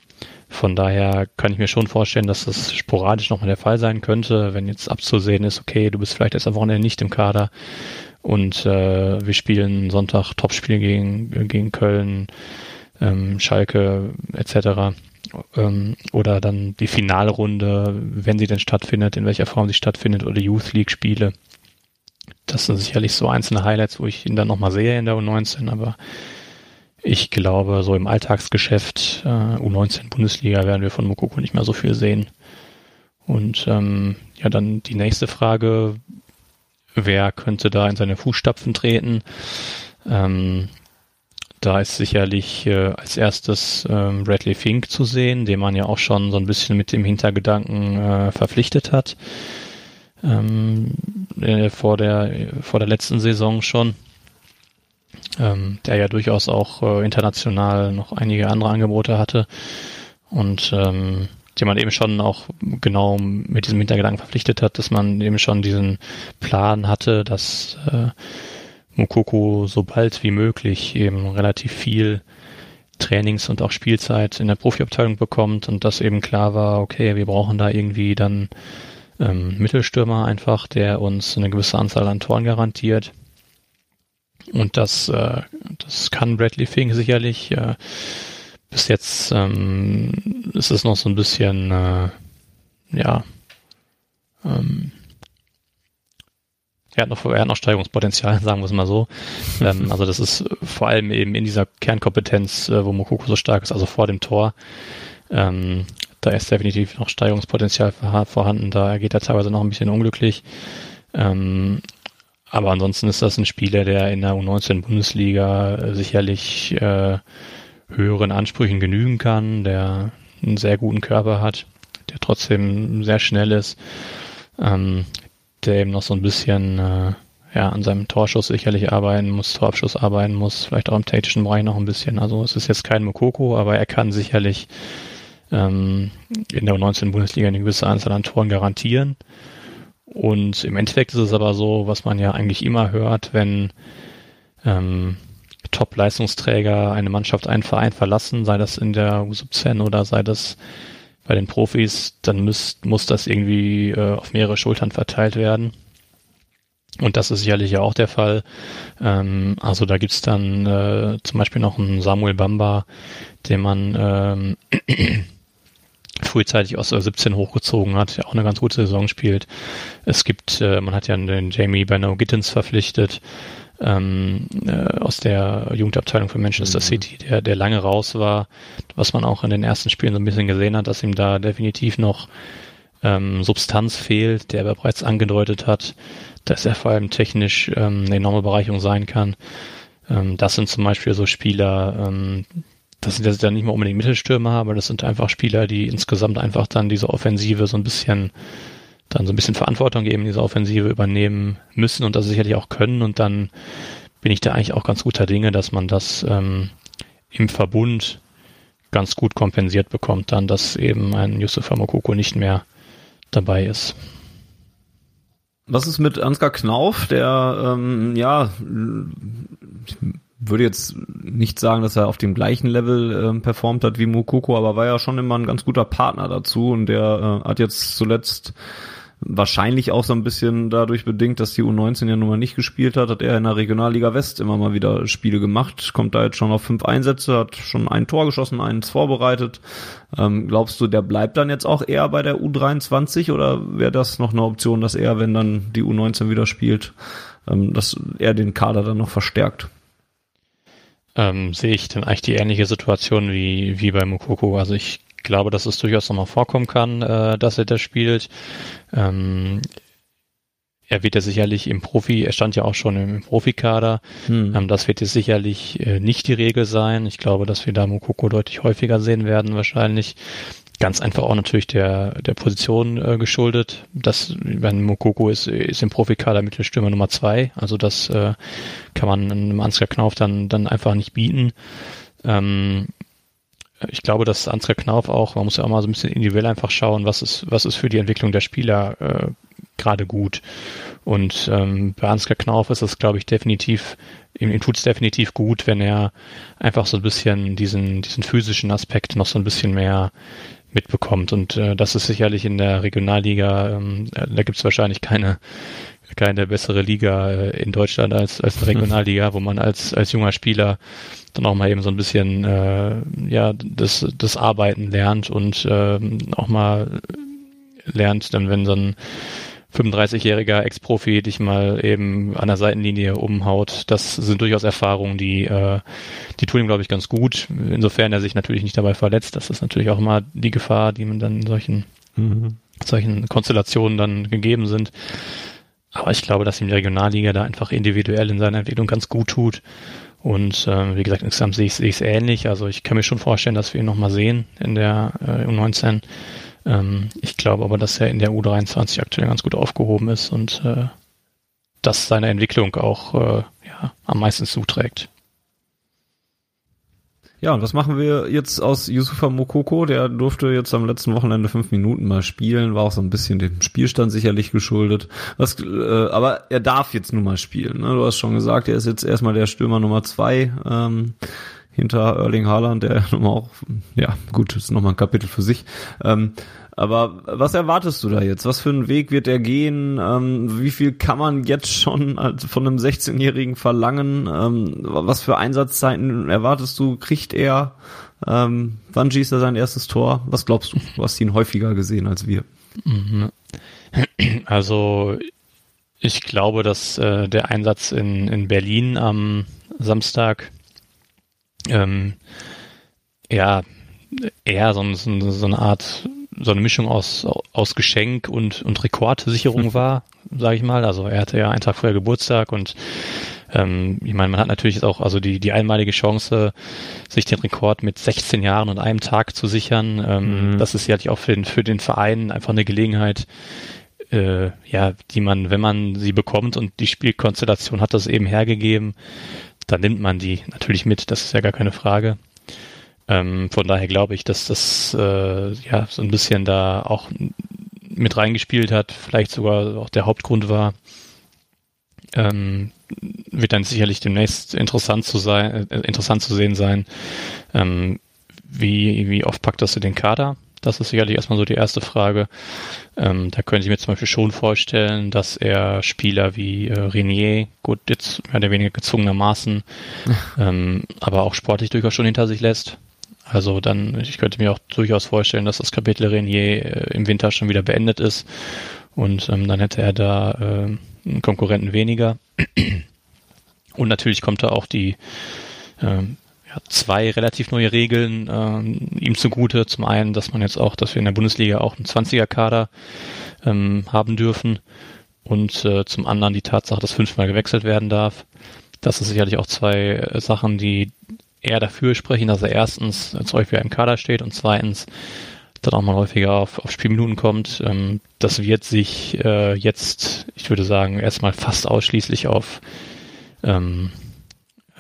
Speaker 3: Von daher kann ich mir schon vorstellen, dass das sporadisch nochmal der Fall sein könnte, wenn jetzt abzusehen ist, okay, du bist vielleicht erst am Wochenende nicht im Kader und äh, wir spielen Sonntag Topspiel gegen, gegen Köln, ähm, Schalke etc. Ähm, oder dann die Finalrunde, wenn sie denn stattfindet, in welcher Form sie stattfindet, oder Youth League Spiele. Das sind sicherlich so einzelne Highlights, wo ich ihn dann nochmal sehe in der U19, aber ich glaube, so im Alltagsgeschäft äh, U19 Bundesliga werden wir von Mokoko nicht mehr so viel sehen. Und ähm, ja, dann die nächste Frage, wer könnte da in seine Fußstapfen treten? Ähm, da ist sicherlich äh, als erstes ähm, Bradley Fink zu sehen, den man ja auch schon so ein bisschen mit dem Hintergedanken äh, verpflichtet hat. Ähm, äh, vor der vor der letzten Saison schon ähm, der ja durchaus auch äh, international noch einige andere Angebote hatte und ähm, den man eben schon auch genau mit diesem Hintergedanken verpflichtet hat, dass man eben schon diesen Plan hatte, dass äh, Mukoko so bald wie möglich eben relativ viel Trainings- und auch Spielzeit in der Profiabteilung bekommt und dass eben klar war, okay, wir brauchen da irgendwie dann ähm, Mittelstürmer einfach, der uns eine gewisse Anzahl an Toren garantiert. Und das, äh, das kann Bradley Fink sicherlich. Äh, bis jetzt ähm, ist es noch so ein bisschen, äh, ja, ähm, er hat noch, er hat noch Steigerungspotenzial, (laughs) sagen wir es mal so. ähm, (laughs) also das ist vor allem eben in dieser Kernkompetenz, äh, wo Mokoko so stark ist, also vor dem Tor. Ähm, da ist definitiv noch Steigerungspotenzial vorhanden. Da geht er teilweise noch ein bisschen unglücklich. Ähm, aber ansonsten ist das ein Spieler, der in der U19-Bundesliga äh, sicherlich äh, höheren Ansprüchen genügen kann, der einen sehr guten Körper hat, der trotzdem sehr schnell ist, ähm, der eben noch so ein bisschen äh, ja, an seinem Torschuss sicherlich arbeiten muss, Torabschuss arbeiten muss, vielleicht auch im taktischen Bereich noch ein bisschen. Also es ist jetzt kein Mokoko, aber er kann sicherlich ähm, in der U19-Bundesliga eine gewisse Anzahl an Toren garantieren. Und im Endeffekt ist es aber so, was man ja eigentlich immer hört, wenn ähm, Top-Leistungsträger eine Mannschaft, einen Verein verlassen, sei das in der U17 oder sei das bei den Profis, dann muss, muss das irgendwie äh, auf mehrere Schultern verteilt werden. Und das ist sicherlich ja auch der Fall. Ähm, also da gibt's dann äh, zum Beispiel noch einen Samuel Bamba, den man ähm, (clears throat) frühzeitig aus der 17 hochgezogen hat, der auch eine ganz gute Saison spielt. Es gibt, äh, man hat ja den Jamie Benno Gittens verpflichtet, ähm, äh, aus der Jugendabteilung von Manchester mhm. City, der, der lange raus war, was man auch in den ersten Spielen so ein bisschen gesehen hat, dass ihm da definitiv noch ähm, Substanz fehlt, der aber bereits angedeutet hat, dass er vor allem technisch ähm, eine enorme Bereicherung sein kann. Ähm, das sind zum Beispiel so Spieler, ähm, das sind jetzt dann nicht mehr unbedingt Mittelstürmer, aber das sind einfach Spieler, die insgesamt einfach dann diese Offensive so ein bisschen, dann so ein bisschen Verantwortung geben, diese Offensive übernehmen müssen und das sicherlich auch können und dann bin ich da eigentlich auch ganz guter Dinge, dass man das ähm, im Verbund ganz gut kompensiert bekommt, dann, dass eben ein Yusuf Mokoko nicht mehr dabei ist.
Speaker 1: Was ist mit Ansgar Knauf, der ähm, ja würde jetzt nicht sagen, dass er auf dem gleichen Level ähm, performt hat wie Mukoko, aber war ja schon immer ein ganz guter Partner dazu und der äh, hat jetzt zuletzt wahrscheinlich auch so ein bisschen dadurch bedingt, dass die U19 ja nun mal nicht gespielt hat, hat er in der Regionalliga West immer mal wieder Spiele gemacht, kommt da jetzt schon auf fünf Einsätze, hat schon ein Tor geschossen, eins vorbereitet. Ähm, glaubst du, der bleibt dann jetzt auch eher bei der U23 oder wäre das noch eine Option, dass er, wenn dann die U19 wieder spielt, ähm, dass er den Kader dann noch verstärkt?
Speaker 3: Ähm, sehe ich dann eigentlich die ähnliche Situation wie, wie bei Mukoko. Also ich glaube, dass es durchaus nochmal vorkommen kann, äh, dass er das spielt. Ähm, er wird ja sicherlich im Profi, er stand ja auch schon im, Profikader. Hm. Ähm, das wird jetzt sicherlich äh, nicht die Regel sein. Ich glaube, dass wir da Mukoko deutlich häufiger sehen werden wahrscheinlich. Ganz einfach auch natürlich der, der Position äh, geschuldet. Das, wenn Mokoko ist, ist im Profikader Mittelstürmer Nummer zwei. Also das äh, kann man einem Ansgar Knauf dann, dann einfach nicht bieten. Ähm, ich glaube, dass Ansgar Knauf auch, man muss ja auch mal so ein bisschen individuell einfach schauen, was ist, was ist für die Entwicklung der Spieler äh, gerade gut. Und ähm, bei Ansgar Knauf ist es, glaube ich, definitiv, ihm, ihm tut es definitiv gut, wenn er einfach so ein bisschen diesen, diesen physischen Aspekt noch so ein bisschen mehr mitbekommt. Und äh, das ist sicherlich in der Regionalliga, ähm, äh, da gibt es wahrscheinlich keine keine bessere Liga äh, in Deutschland als als eine (laughs) Regionalliga, wo man als als junger Spieler dann auch mal eben so ein bisschen äh, ja das das Arbeiten lernt und äh, auch mal lernt, dann wenn so ein 35-jähriger Ex-Profi dich mal eben an der Seitenlinie umhaut. Das sind durchaus Erfahrungen, die, äh, die tun ihm, glaube ich, ganz gut. Insofern er sich natürlich nicht dabei verletzt. Das ist natürlich auch immer die Gefahr, die man dann in solchen, mhm. solchen Konstellationen dann gegeben sind. Aber ich glaube, dass ihm die Regionalliga da einfach individuell in seiner Entwicklung ganz gut tut. Und äh, wie gesagt, insgesamt sehe ich es ähnlich. Also ich kann mir schon vorstellen, dass wir ihn nochmal sehen in der äh, U19. Ähm, ich glaube aber, dass er in der U23 aktuell ganz gut aufgehoben ist und äh, dass seine Entwicklung auch äh, ja, am meisten zuträgt.
Speaker 1: Ja, und was machen wir jetzt aus Yusufa Mokoko? Der durfte jetzt am letzten Wochenende fünf Minuten mal spielen, war auch so ein bisschen dem Spielstand sicherlich geschuldet. Was, äh, aber er darf jetzt nun mal spielen. Ne? Du hast schon gesagt, er ist jetzt erstmal der Stürmer Nummer zwei. Ähm, hinter Erling Haaland, der (laughs) nochmal auch, ja, gut, ist nochmal ein Kapitel für sich. Ähm, aber was erwartest du da jetzt? Was für einen Weg wird er gehen? Ähm, wie viel kann man jetzt schon von einem 16-Jährigen verlangen? Ähm, was für Einsatzzeiten erwartest du? Kriegt er? Ähm, wann schießt er sein erstes Tor? Was glaubst du? Du hast ihn häufiger gesehen als wir. Mhm.
Speaker 3: Also ich glaube, dass äh, der Einsatz in, in Berlin am Samstag ähm, ja eher so, so, so eine Art so eine Mischung aus, aus Geschenk und, und Rekordsicherung (laughs) war, sage ich mal. Also er hatte ja einen Tag vorher Geburtstag und ähm, ich meine, man hat natürlich auch also die, die einmalige Chance, sich den Rekord mit 16 Jahren und einem Tag zu sichern. Ähm, mhm. Das ist ja auch für den, für den Verein einfach eine Gelegenheit, äh, ja, die man, wenn man sie bekommt und die Spielkonstellation hat das eben hergegeben, dann nimmt man die natürlich mit, das ist ja gar keine Frage. Ähm, von daher glaube ich, dass das äh, ja so ein bisschen da auch mit reingespielt hat, vielleicht sogar auch der Hauptgrund war. Ähm, wird dann sicherlich demnächst interessant zu sein, äh, interessant zu sehen sein, ähm, wie, wie oft packt das du den Kader? Das ist sicherlich erstmal so die erste Frage. Ähm, da könnte ich mir zum Beispiel schon vorstellen, dass er Spieler wie äh, Renier, gut, jetzt mehr oder weniger gezwungenermaßen, (laughs) ähm, aber auch sportlich durchaus schon hinter sich lässt. Also dann, ich könnte mir auch durchaus vorstellen, dass das Kapitel Renier äh, im Winter schon wieder beendet ist und ähm, dann hätte er da äh, einen Konkurrenten weniger. (clears throat) Und natürlich kommt da auch die ähm, ja, zwei relativ neue Regeln ähm, ihm zugute. Zum einen, dass man jetzt auch, dass wir in der Bundesliga auch einen 20er-Kader ähm, haben dürfen und äh, zum anderen die Tatsache, dass fünfmal gewechselt werden darf. Das ist sicherlich auch zwei äh, Sachen, die eher dafür sprechen, dass er erstens jetzt häufiger im Kader steht und zweitens dann auch mal häufiger auf, auf Spielminuten kommt. Ähm, das wird sich äh, jetzt, ich würde sagen, erstmal fast ausschließlich auf ähm,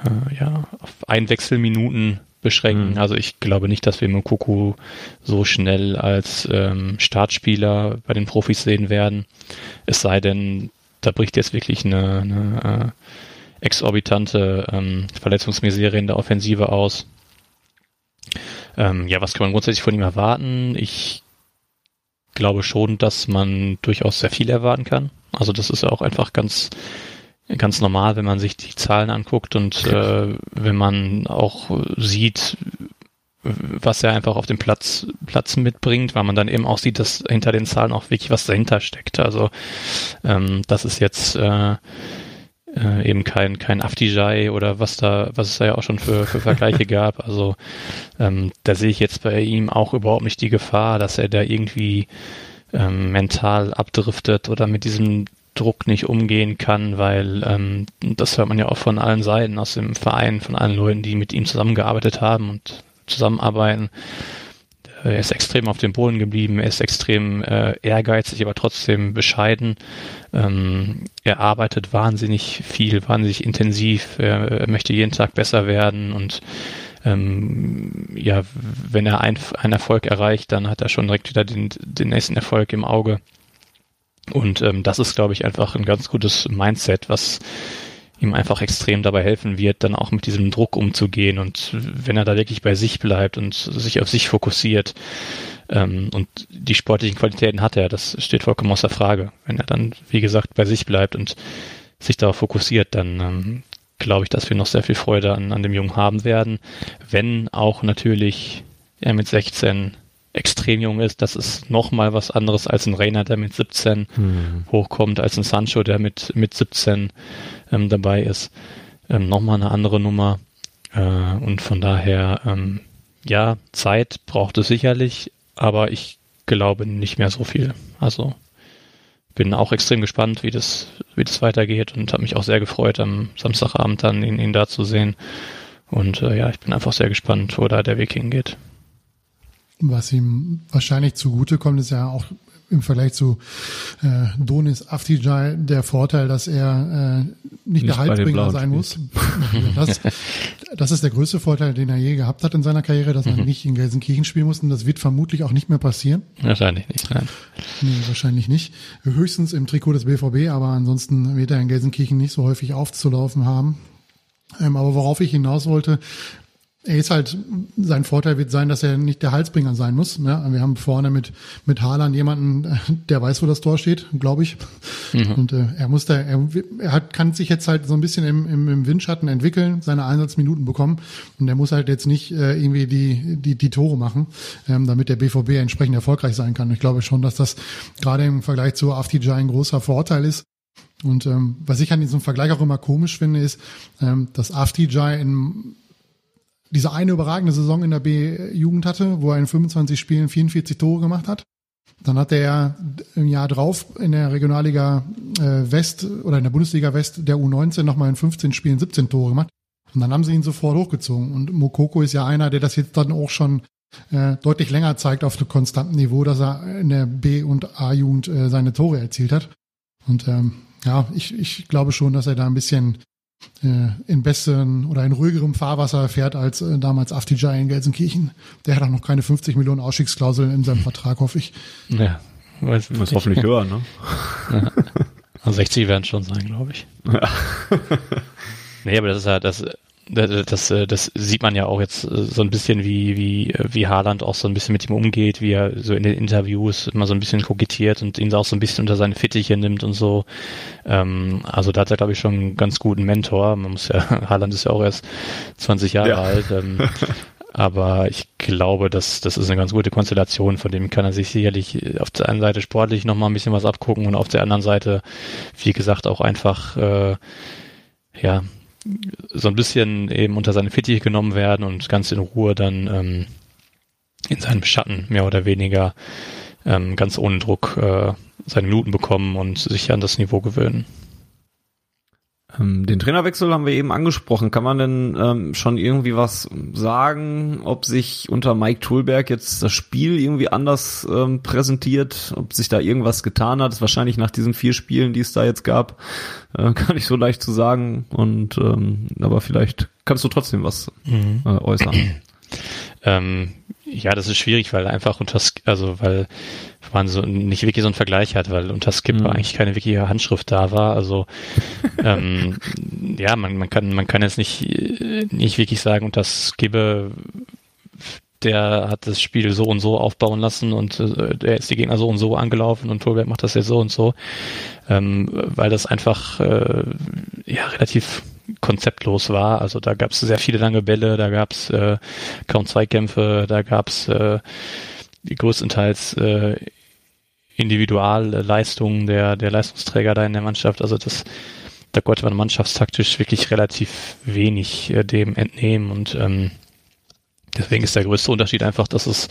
Speaker 3: äh, ja, auf Einwechselminuten beschränken. Mhm. Also ich glaube nicht, dass wir Mokuku so schnell als ähm, Startspieler bei den Profis sehen werden. Es sei denn, da bricht jetzt wirklich eine, eine äh, exorbitante ähm, Verletzungsmisere in der Offensive aus. Ähm, ja, was kann man grundsätzlich von ihm erwarten? Ich glaube schon, dass man durchaus sehr viel erwarten kann. Also das ist auch einfach ganz ganz normal, wenn man sich die Zahlen anguckt und äh, wenn man auch sieht, was er einfach auf dem Platz, Platz mitbringt, weil man dann eben auch sieht, dass hinter den Zahlen auch wirklich was dahinter steckt. Also ähm, das ist jetzt äh, äh, eben kein kein Afdijai oder was da was es da ja auch schon für, für Vergleiche (laughs) gab. Also ähm, da sehe ich jetzt bei ihm auch überhaupt nicht die Gefahr, dass er da irgendwie ähm, mental abdriftet oder mit diesem Druck nicht umgehen kann, weil ähm, das hört man ja auch von allen Seiten aus dem Verein, von allen Leuten, die mit ihm zusammengearbeitet haben und zusammenarbeiten. Er ist extrem auf dem Boden geblieben, er ist extrem äh, ehrgeizig, aber trotzdem bescheiden. Ähm, er arbeitet wahnsinnig viel, wahnsinnig intensiv, er, er möchte jeden Tag besser werden und ähm, ja, wenn er ein, einen Erfolg erreicht, dann hat er schon direkt wieder den, den nächsten Erfolg im Auge. Und ähm, das ist, glaube ich, einfach ein ganz gutes Mindset, was ihm einfach extrem dabei helfen wird, dann auch mit diesem Druck umzugehen. Und wenn er da wirklich bei sich bleibt und sich auf sich fokussiert, ähm, und die sportlichen Qualitäten hat er, das steht vollkommen außer Frage. Wenn er dann, wie gesagt, bei sich bleibt und sich darauf fokussiert, dann ähm, glaube ich, dass wir noch sehr viel Freude an, an dem Jungen haben werden. Wenn auch natürlich er mit 16 extrem jung ist. Das ist nochmal was anderes als ein Rainer, der mit 17 hm. hochkommt, als ein Sancho, der mit, mit 17 ähm, dabei ist. Ähm, nochmal eine andere Nummer. Äh, und von daher, ähm, ja, Zeit braucht es sicherlich, aber ich glaube nicht mehr so viel. Also bin auch extrem gespannt, wie das, wie das weitergeht und habe mich auch sehr gefreut, am Samstagabend dann ihn, ihn da zu sehen. Und äh, ja, ich bin einfach sehr gespannt, wo da der Weg hingeht.
Speaker 2: Was ihm wahrscheinlich zugute kommt, ist ja auch im Vergleich zu äh, Donis Aftijai der Vorteil, dass er äh, nicht, nicht der Halsbringer sein muss. (laughs) das, das ist der größte Vorteil, den er je gehabt hat in seiner Karriere, dass er mhm. nicht in Gelsenkirchen spielen muss. Und das wird vermutlich auch nicht mehr passieren.
Speaker 3: Wahrscheinlich nicht. Nein.
Speaker 2: Nee, wahrscheinlich nicht. Höchstens im Trikot des BVB, aber ansonsten wird er in Gelsenkirchen nicht so häufig aufzulaufen haben. Ähm, aber worauf ich hinaus wollte, er ist halt, sein Vorteil wird sein, dass er nicht der Halsbringer sein muss. Ja, wir haben vorne mit, mit Haaland jemanden, (laughs) der weiß, wo das Tor steht, glaube ich. Mhm. Und äh, er muss da, er, er hat, kann sich jetzt halt so ein bisschen im, im, im Windschatten entwickeln, seine Einsatzminuten bekommen. Und er muss halt jetzt nicht äh, irgendwie die, die, die Tore machen, ähm, damit der BVB entsprechend erfolgreich sein kann. Ich glaube schon, dass das gerade im Vergleich zu Aftijai ein großer Vorteil ist. Und ähm, was ich an diesem Vergleich auch immer komisch finde, ist, ähm, dass Aftijai in diese eine überragende Saison in der B-Jugend hatte, wo er in 25 Spielen 44 Tore gemacht hat. Dann hatte er im Jahr drauf in der Regionalliga äh, West oder in der Bundesliga West der U19 nochmal in 15 Spielen 17 Tore gemacht. Und dann haben sie ihn sofort hochgezogen. Und Mokoko ist ja einer, der das jetzt dann auch schon äh, deutlich länger zeigt auf einem konstanten Niveau, dass er in der B- und A-Jugend äh, seine Tore erzielt hat. Und ähm, ja, ich, ich glaube schon, dass er da ein bisschen in besseren oder in ruhigerem Fahrwasser fährt als äh, damals Aftijai in Gelsenkirchen. Der hat auch noch keine 50 Millionen Ausstiegsklauseln in seinem Vertrag, hoffe ich.
Speaker 1: Ja, weiß, muss hoffentlich hören, ne?
Speaker 3: Ja. (laughs) Also 60 werden es schon sein, glaube ich. Ja. nee, aber das ist ja, das, das, das, äh, das sieht man ja auch jetzt äh, so ein bisschen, wie, wie, wie Haaland auch so ein bisschen mit ihm umgeht, wie er so in den Interviews immer so ein bisschen kokettiert und ihn auch so ein bisschen unter seine Fittiche nimmt und so. Ähm, also da hat er, glaube ich, schon einen ganz guten Mentor. Man muss ja, (laughs) Haaland ist ja auch erst 20 Jahre ja. alt. Ähm, (laughs) aber ich glaube, dass das ist eine ganz gute Konstellation, von dem kann er sich sicherlich auf der einen Seite sportlich nochmal ein bisschen was abgucken und auf der anderen Seite, wie gesagt, auch einfach äh, ja, so ein bisschen eben unter seine Fittiche genommen werden und ganz in Ruhe dann ähm, in seinem Schatten mehr oder weniger ähm, ganz ohne Druck äh, seine Minuten bekommen und sich an das Niveau gewöhnen.
Speaker 1: Ähm, den Trainerwechsel haben wir eben angesprochen. Kann man denn ähm, schon irgendwie was sagen, ob sich unter Mike Tulberg jetzt das Spiel irgendwie anders ähm, präsentiert, ob sich da irgendwas getan hat? Das ist wahrscheinlich nach diesen vier Spielen, die es da jetzt gab, äh, gar nicht so leicht zu sagen. Und ähm, aber vielleicht kannst du trotzdem was mhm. äh, äußern. (clears throat)
Speaker 3: Ähm, ja, das ist schwierig, weil einfach unter, also weil man so nicht wirklich so einen Vergleich hat, weil unter Skip mhm. eigentlich keine wirkliche Handschrift da war. Also (laughs) ähm, ja, man, man kann man kann jetzt nicht nicht wirklich sagen, unter Skibbe der hat das Spiel so und so aufbauen lassen und äh, der ist die Gegner so und so angelaufen und Tolberg macht das jetzt so und so, ähm, weil das einfach äh, ja relativ konzeptlos war. Also da gab es sehr viele lange Bälle, da gab es äh, kaum Zweikämpfe, da gab es äh, größtenteils äh, Individualleistungen der, der Leistungsträger da in der Mannschaft. Also das, da konnte man mannschaftstaktisch wirklich relativ wenig äh, dem entnehmen und ähm, deswegen ist der größte Unterschied einfach, dass es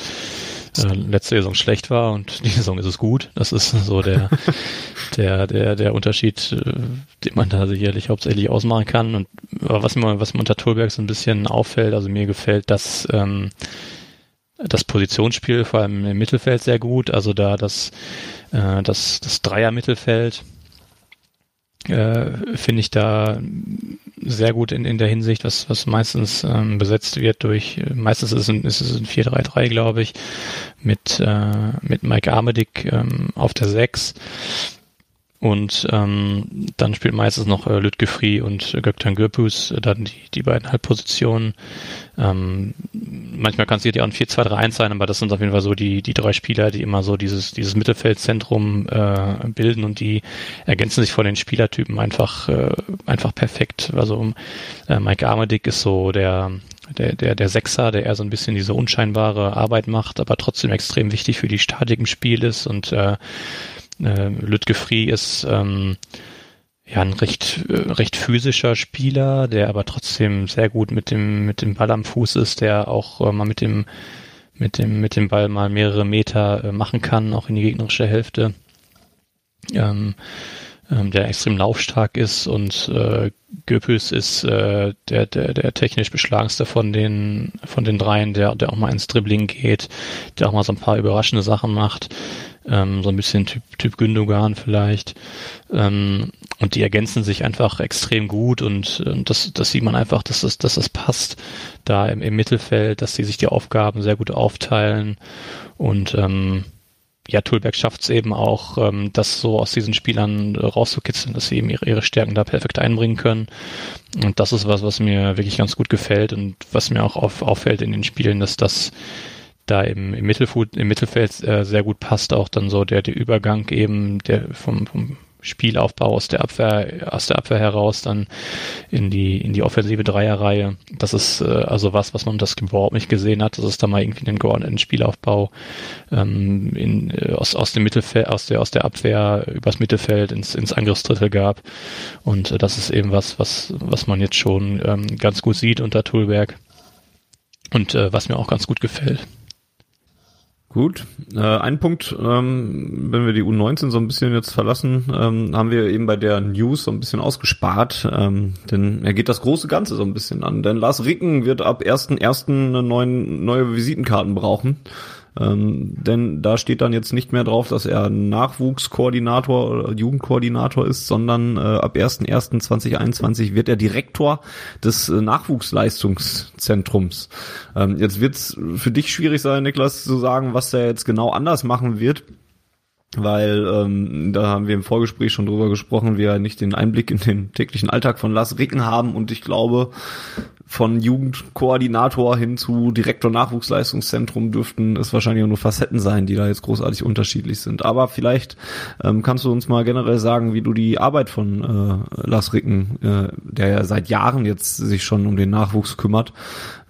Speaker 3: äh, letzte Saison schlecht war und die Saison ist es gut. Das ist so der, (laughs) der, der, der Unterschied, äh, den man da sicherlich hauptsächlich ausmachen kann. Und was mir, was mir unter Tolberg so ein bisschen auffällt, also mir gefällt, dass ähm, das Positionsspiel vor allem im Mittelfeld sehr gut. Also da das, äh, das, das Dreier-Mittelfeld äh, finde ich da sehr gut in, in der Hinsicht, was, was meistens ähm, besetzt wird durch, meistens ist es ein, ist es ein 4-3-3, glaube ich, mit, äh, mit Mike Armedick ähm, auf der 6 und ähm, dann spielt meistens noch äh, Lütgefri und Göktan Gürpus äh, dann die, die beiden Halbpositionen. Ähm, manchmal kann es ja auch ein 4-2-3-1 sein, aber das sind auf jeden Fall so die, die drei Spieler, die immer so dieses, dieses Mittelfeldzentrum äh, bilden und die ergänzen sich von den Spielertypen einfach, äh, einfach perfekt. Also äh, Mike Armedick ist so der der, der, der Sechser, der eher so ein bisschen diese unscheinbare Arbeit macht, aber trotzdem extrem wichtig für die Statik im Spiel ist und äh, äh, Lütge Free ist ähm, ja ein recht äh, recht physischer Spieler, der aber trotzdem sehr gut mit dem mit dem Ball am Fuß ist, der auch äh, mal mit dem mit dem mit dem Ball mal mehrere Meter äh, machen kann, auch in die gegnerische Hälfte. Ähm, ähm, der extrem laufstark ist und äh, Göpels ist äh, der, der, der technisch beschlagenste von den von den dreien, der, der auch mal ins Dribbling geht, der auch mal so ein paar überraschende Sachen macht ähm, so ein bisschen Typ, typ Gündogan vielleicht. Ähm, und die ergänzen sich einfach extrem gut und, und das, das sieht man einfach, dass das, dass das passt da im, im Mittelfeld, dass die sich die Aufgaben sehr gut aufteilen und ähm, ja, Tulberg schafft es eben auch, ähm, das so aus diesen Spielern rauszukitzeln, dass sie eben ihre, ihre Stärken da perfekt einbringen können. Und das ist was, was mir wirklich ganz gut gefällt und was mir auch auf, auffällt in den Spielen, dass das da im, im, Mittelfeld, im Mittelfeld äh, sehr gut passt auch dann so der, der Übergang eben der vom, vom Spielaufbau aus der Abwehr, aus der Abwehr heraus dann in die, in die offensive Dreierreihe. Das ist äh, also was, was man das überhaupt nicht gesehen hat, dass es da mal irgendwie einen geordneten Spielaufbau ähm, in, äh, aus, aus dem Mittelfeld, aus der, aus der Abwehr übers Mittelfeld ins, ins Angriffsdrittel gab. Und äh, das ist eben was, was, was man jetzt schon ähm, ganz gut sieht unter Tulberg. Und äh, was mir auch ganz gut gefällt.
Speaker 1: Gut, äh, ein Punkt, ähm, wenn wir die U19 so ein bisschen jetzt verlassen, ähm, haben wir eben bei der News so ein bisschen ausgespart, ähm, denn er geht das große Ganze so ein bisschen an. Denn Lars Ricken wird ab 1.1. eine neue Visitenkarten brauchen. Ähm, denn da steht dann jetzt nicht mehr drauf, dass er Nachwuchskoordinator oder Jugendkoordinator ist, sondern äh, ab 1.1.2021 wird er Direktor des äh, Nachwuchsleistungszentrums. Ähm, jetzt wird es für dich schwierig sein, Niklas, zu sagen, was er jetzt genau anders machen wird weil ähm, da haben wir im Vorgespräch schon drüber gesprochen, wir nicht den Einblick in den täglichen Alltag von Lars Ricken haben und ich glaube, von Jugendkoordinator hin zu Direktor Nachwuchsleistungszentrum dürften es wahrscheinlich auch nur Facetten sein, die da jetzt großartig unterschiedlich sind. Aber vielleicht ähm, kannst du uns mal generell sagen, wie du die Arbeit von äh, Lars Ricken, äh, der ja seit Jahren jetzt sich schon um den Nachwuchs kümmert,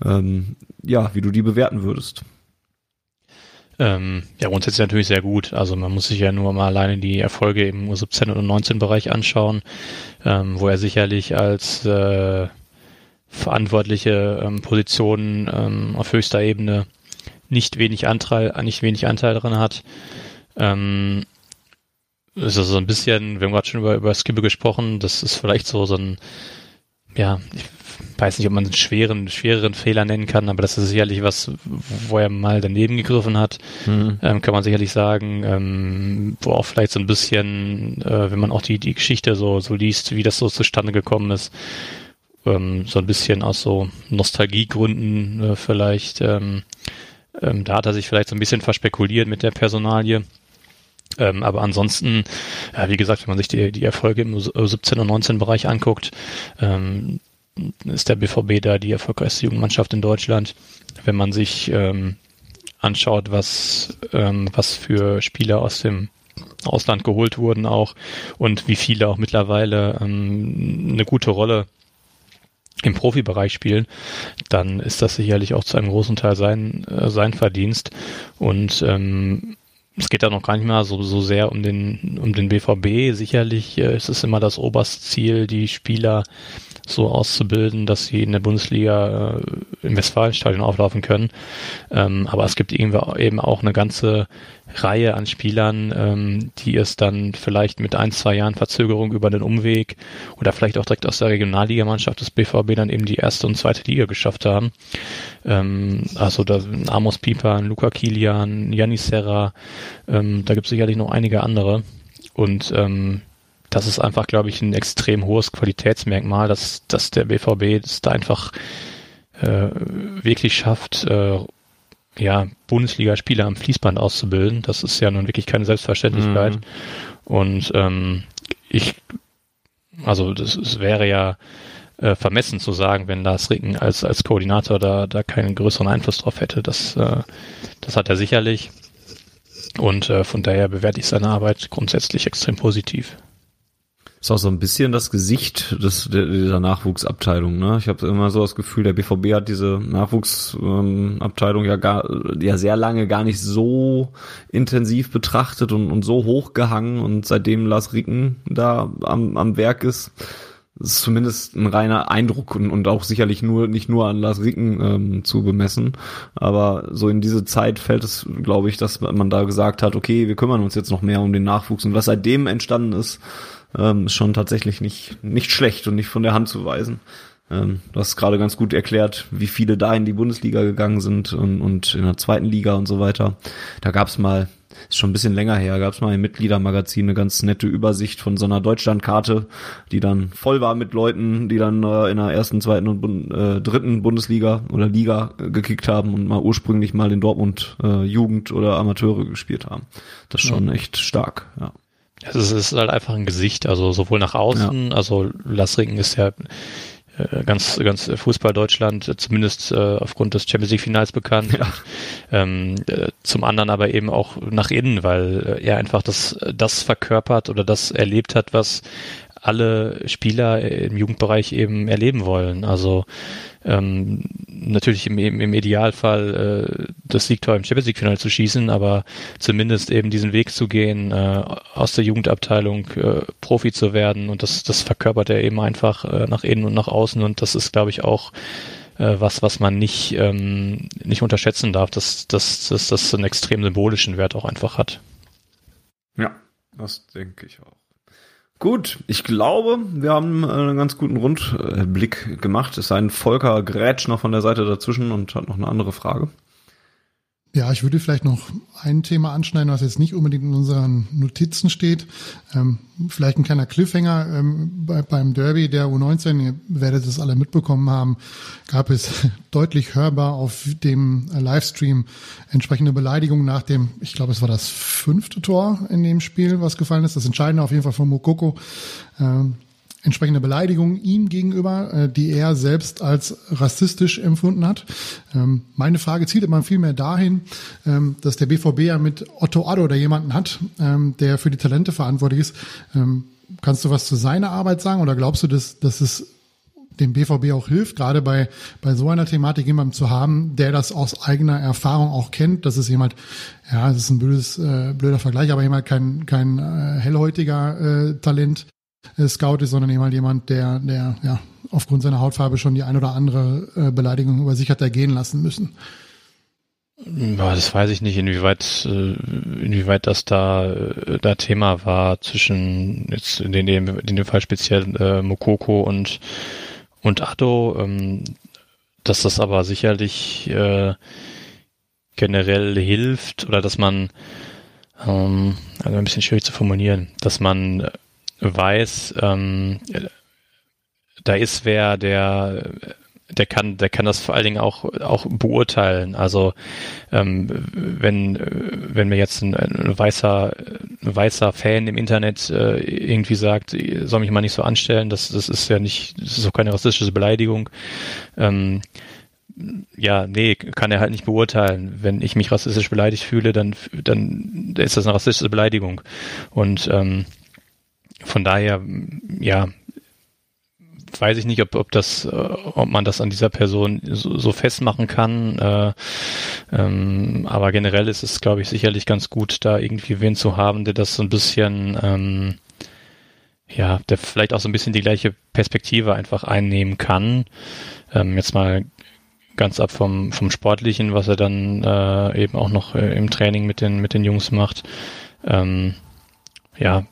Speaker 1: ähm, ja, wie du die bewerten würdest.
Speaker 3: Ähm, ja, grundsätzlich natürlich sehr gut. Also man muss sich ja nur mal alleine die Erfolge im U17 und U19 Bereich anschauen, ähm, wo er sicherlich als äh, verantwortliche ähm, Positionen ähm, auf höchster Ebene nicht wenig Anteil, nicht wenig Anteil daran hat. Ähm, ist also so ein bisschen, wir haben gerade schon über, über Skibbe gesprochen, das ist vielleicht so, so ein, ja, ich weiß nicht, ob man einen schweren, schwereren Fehler nennen kann, aber das ist sicherlich was, wo er mal daneben gegriffen hat, mhm. ähm, kann man sicherlich sagen, ähm, wo auch vielleicht so ein bisschen, äh, wenn man auch die, die Geschichte so, so liest, wie das so zustande gekommen ist, ähm, so ein bisschen aus so Nostalgiegründen äh, vielleicht. Ähm, ähm, da hat er sich vielleicht so ein bisschen verspekuliert mit der Personalie. Ähm, aber ansonsten, ja, wie gesagt, wenn man sich die, die Erfolge im 17 und 19 Bereich anguckt, ähm, ist der BVB da die erfolgreichste Jugendmannschaft in Deutschland. Wenn man sich ähm, anschaut, was, ähm, was für Spieler aus dem Ausland geholt wurden auch und wie viele auch mittlerweile ähm, eine gute Rolle im Profibereich spielen, dann ist das sicherlich auch zu einem großen Teil sein, äh, sein Verdienst. Und ähm, es geht da noch gar nicht mehr so, so sehr um den, um den BVB. Sicherlich äh, ist es immer das oberste Ziel, die Spieler so auszubilden, dass sie in der Bundesliga äh, im Westfalenstadion auflaufen können. Ähm, aber es gibt eben auch eine ganze Reihe an Spielern, ähm, die es dann vielleicht mit ein, zwei Jahren Verzögerung über den Umweg oder vielleicht auch direkt aus der Regionalligamannschaft des BVB dann eben die erste und zweite Liga geschafft haben. Ähm, also da Amos Pieper, Luca Kilian, Janis Serra, ähm, da gibt es sicherlich noch einige andere. Und ähm, das ist einfach, glaube ich, ein extrem hohes Qualitätsmerkmal, dass, dass der BVB das da einfach äh, wirklich schafft, äh, ja, Bundesligaspieler am Fließband auszubilden. Das ist ja nun wirklich keine Selbstverständlichkeit. Mhm. Und ähm, ich, also das, das wäre ja äh, vermessen zu sagen, wenn Lars Ricken als, als Koordinator da, da keinen größeren Einfluss drauf hätte. Das, äh, das hat er sicherlich. Und äh, von daher bewerte ich seine Arbeit grundsätzlich extrem positiv.
Speaker 1: Ist auch so ein bisschen das Gesicht des, dieser Nachwuchsabteilung. Ne? Ich habe immer so das Gefühl, der BVB hat diese Nachwuchsabteilung ähm, ja gar, ja sehr lange gar nicht so intensiv betrachtet und, und so hochgehangen und seitdem Lars Ricken da am, am Werk ist, ist zumindest ein reiner Eindruck und, und auch sicherlich nur nicht nur an Lars Ricken ähm, zu bemessen. Aber so in diese Zeit fällt es, glaube ich, dass man da gesagt hat, okay, wir kümmern uns jetzt noch mehr um den Nachwuchs und was seitdem entstanden ist, ähm, ist schon tatsächlich nicht nicht schlecht und nicht von der Hand zu weisen. Ähm, du hast gerade ganz gut erklärt, wie viele da in die Bundesliga gegangen sind und, und in der zweiten Liga und so weiter. Da gab es mal ist schon ein bisschen länger her, gab es mal im Mitgliedermagazin eine ganz nette Übersicht von so einer Deutschlandkarte, die dann voll war mit Leuten, die dann äh, in der ersten, zweiten und äh, dritten Bundesliga oder Liga äh, gekickt haben und mal ursprünglich mal in Dortmund äh, Jugend oder Amateure gespielt haben. Das ist schon ja. echt stark, ja.
Speaker 3: Es ist halt einfach ein Gesicht, also sowohl nach außen, ja. also Lassringen ist ja äh, ganz, ganz Fußball Deutschland, äh, zumindest äh, aufgrund des Champions League Finals bekannt. Ja. Ähm, äh, zum anderen aber eben auch nach innen, weil er einfach das, das verkörpert oder das erlebt hat, was alle Spieler im Jugendbereich eben erleben wollen. Also ähm, natürlich im, im Idealfall äh, das Siegtor im Champions League Finale zu schießen, aber zumindest eben diesen Weg zu gehen, äh, aus der Jugendabteilung äh, Profi zu werden und das, das verkörpert er eben einfach äh, nach innen und nach außen und das ist, glaube ich, auch äh, was, was man nicht, ähm, nicht unterschätzen darf, dass, dass, dass das einen extrem symbolischen Wert auch einfach hat.
Speaker 1: Ja, das denke ich auch. Gut, ich glaube, wir haben einen ganz guten Rundblick gemacht. Es sei ein Volker Grätsch noch von der Seite dazwischen und hat noch eine andere Frage.
Speaker 2: Ja, ich würde vielleicht noch ein Thema anschneiden, was jetzt nicht unbedingt in unseren Notizen steht. Ähm, vielleicht ein kleiner Cliffhanger ähm, bei, beim Derby der U19, ihr werdet es alle mitbekommen haben, gab es (laughs) deutlich hörbar auf dem Livestream entsprechende Beleidigungen nach dem, ich glaube, es war das fünfte Tor in dem Spiel, was gefallen ist. Das Entscheidende auf jeden Fall von Mokoko. Ähm, entsprechende Beleidigung ihm gegenüber, äh, die er selbst als rassistisch empfunden hat. Ähm, meine Frage zielt immer viel mehr dahin, ähm, dass der BVB ja mit Otto Addo oder jemanden hat, ähm, der für die Talente verantwortlich ist. Ähm, kannst du was zu seiner Arbeit sagen oder glaubst du, dass, dass es dem BVB auch hilft, gerade bei, bei so einer Thematik jemanden zu haben, der das aus eigener Erfahrung auch kennt. Das ist jemand, ja, das ist ein blödes, äh, blöder Vergleich, aber jemand kein, kein äh, hellhäutiger äh, Talent, Scout ist, sondern eben jemand, der, der ja aufgrund seiner Hautfarbe schon die ein oder andere äh, Beleidigung über sich hat ergehen lassen müssen.
Speaker 3: Das weiß ich nicht, inwieweit, äh, inwieweit das da, äh, da Thema war zwischen jetzt in dem, in dem Fall speziell äh, Mokoko und, und Addo, ähm, dass das aber sicherlich äh, generell hilft oder dass man, ähm, also ein bisschen schwierig zu formulieren, dass man weiß, ähm, da ist wer, der der kann, der kann das vor allen Dingen auch auch beurteilen. Also ähm, wenn wenn mir jetzt ein, ein weißer ein weißer Fan im Internet äh, irgendwie sagt, soll mich mal nicht so anstellen, das das ist ja nicht, das ist auch keine rassistische Beleidigung. Ähm, ja, nee, kann er halt nicht beurteilen. Wenn ich mich rassistisch beleidigt fühle, dann dann ist das eine rassistische Beleidigung. Und ähm, von daher, ja, weiß ich nicht, ob, ob das, äh, ob man das an dieser Person so, so festmachen kann. Äh, ähm, aber generell ist es, glaube ich, sicherlich ganz gut, da irgendwie wen zu haben, der das so ein bisschen, ähm, ja, der vielleicht auch so ein bisschen die gleiche Perspektive einfach einnehmen kann. Ähm, jetzt mal ganz ab vom, vom Sportlichen, was er dann äh, eben auch noch äh, im Training mit den, mit den Jungs macht. Ähm, ja,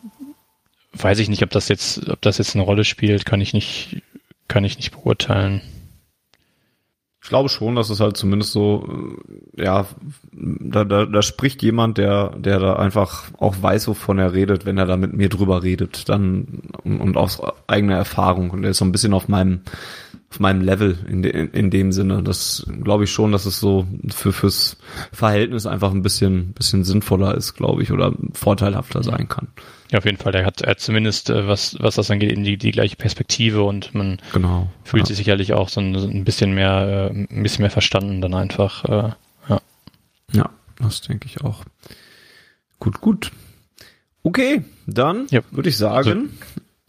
Speaker 3: weiß ich nicht, ob das jetzt, ob das jetzt eine Rolle spielt, kann ich nicht, kann ich nicht beurteilen.
Speaker 1: Ich glaube schon, dass es halt zumindest so, äh, ja, da, da, da spricht jemand, der, der da einfach auch weiß, wovon er redet, wenn er da mit mir drüber redet, dann und, und aus eigener Erfahrung und er ist so ein bisschen auf meinem auf meinem Level in, de, in dem Sinne. Das glaube ich schon, dass es so für fürs Verhältnis einfach ein bisschen bisschen sinnvoller ist, glaube ich, oder vorteilhafter sein kann.
Speaker 3: Ja, auf jeden Fall. Er hat, er hat zumindest, äh, was, was das angeht, die, die gleiche Perspektive und man
Speaker 1: genau,
Speaker 3: fühlt ja. sich sicherlich auch so ein, so ein bisschen mehr, äh, ein bisschen mehr verstanden dann einfach. Äh, ja.
Speaker 1: ja, das denke ich auch. Gut, gut. Okay, dann ja. würde ich sagen,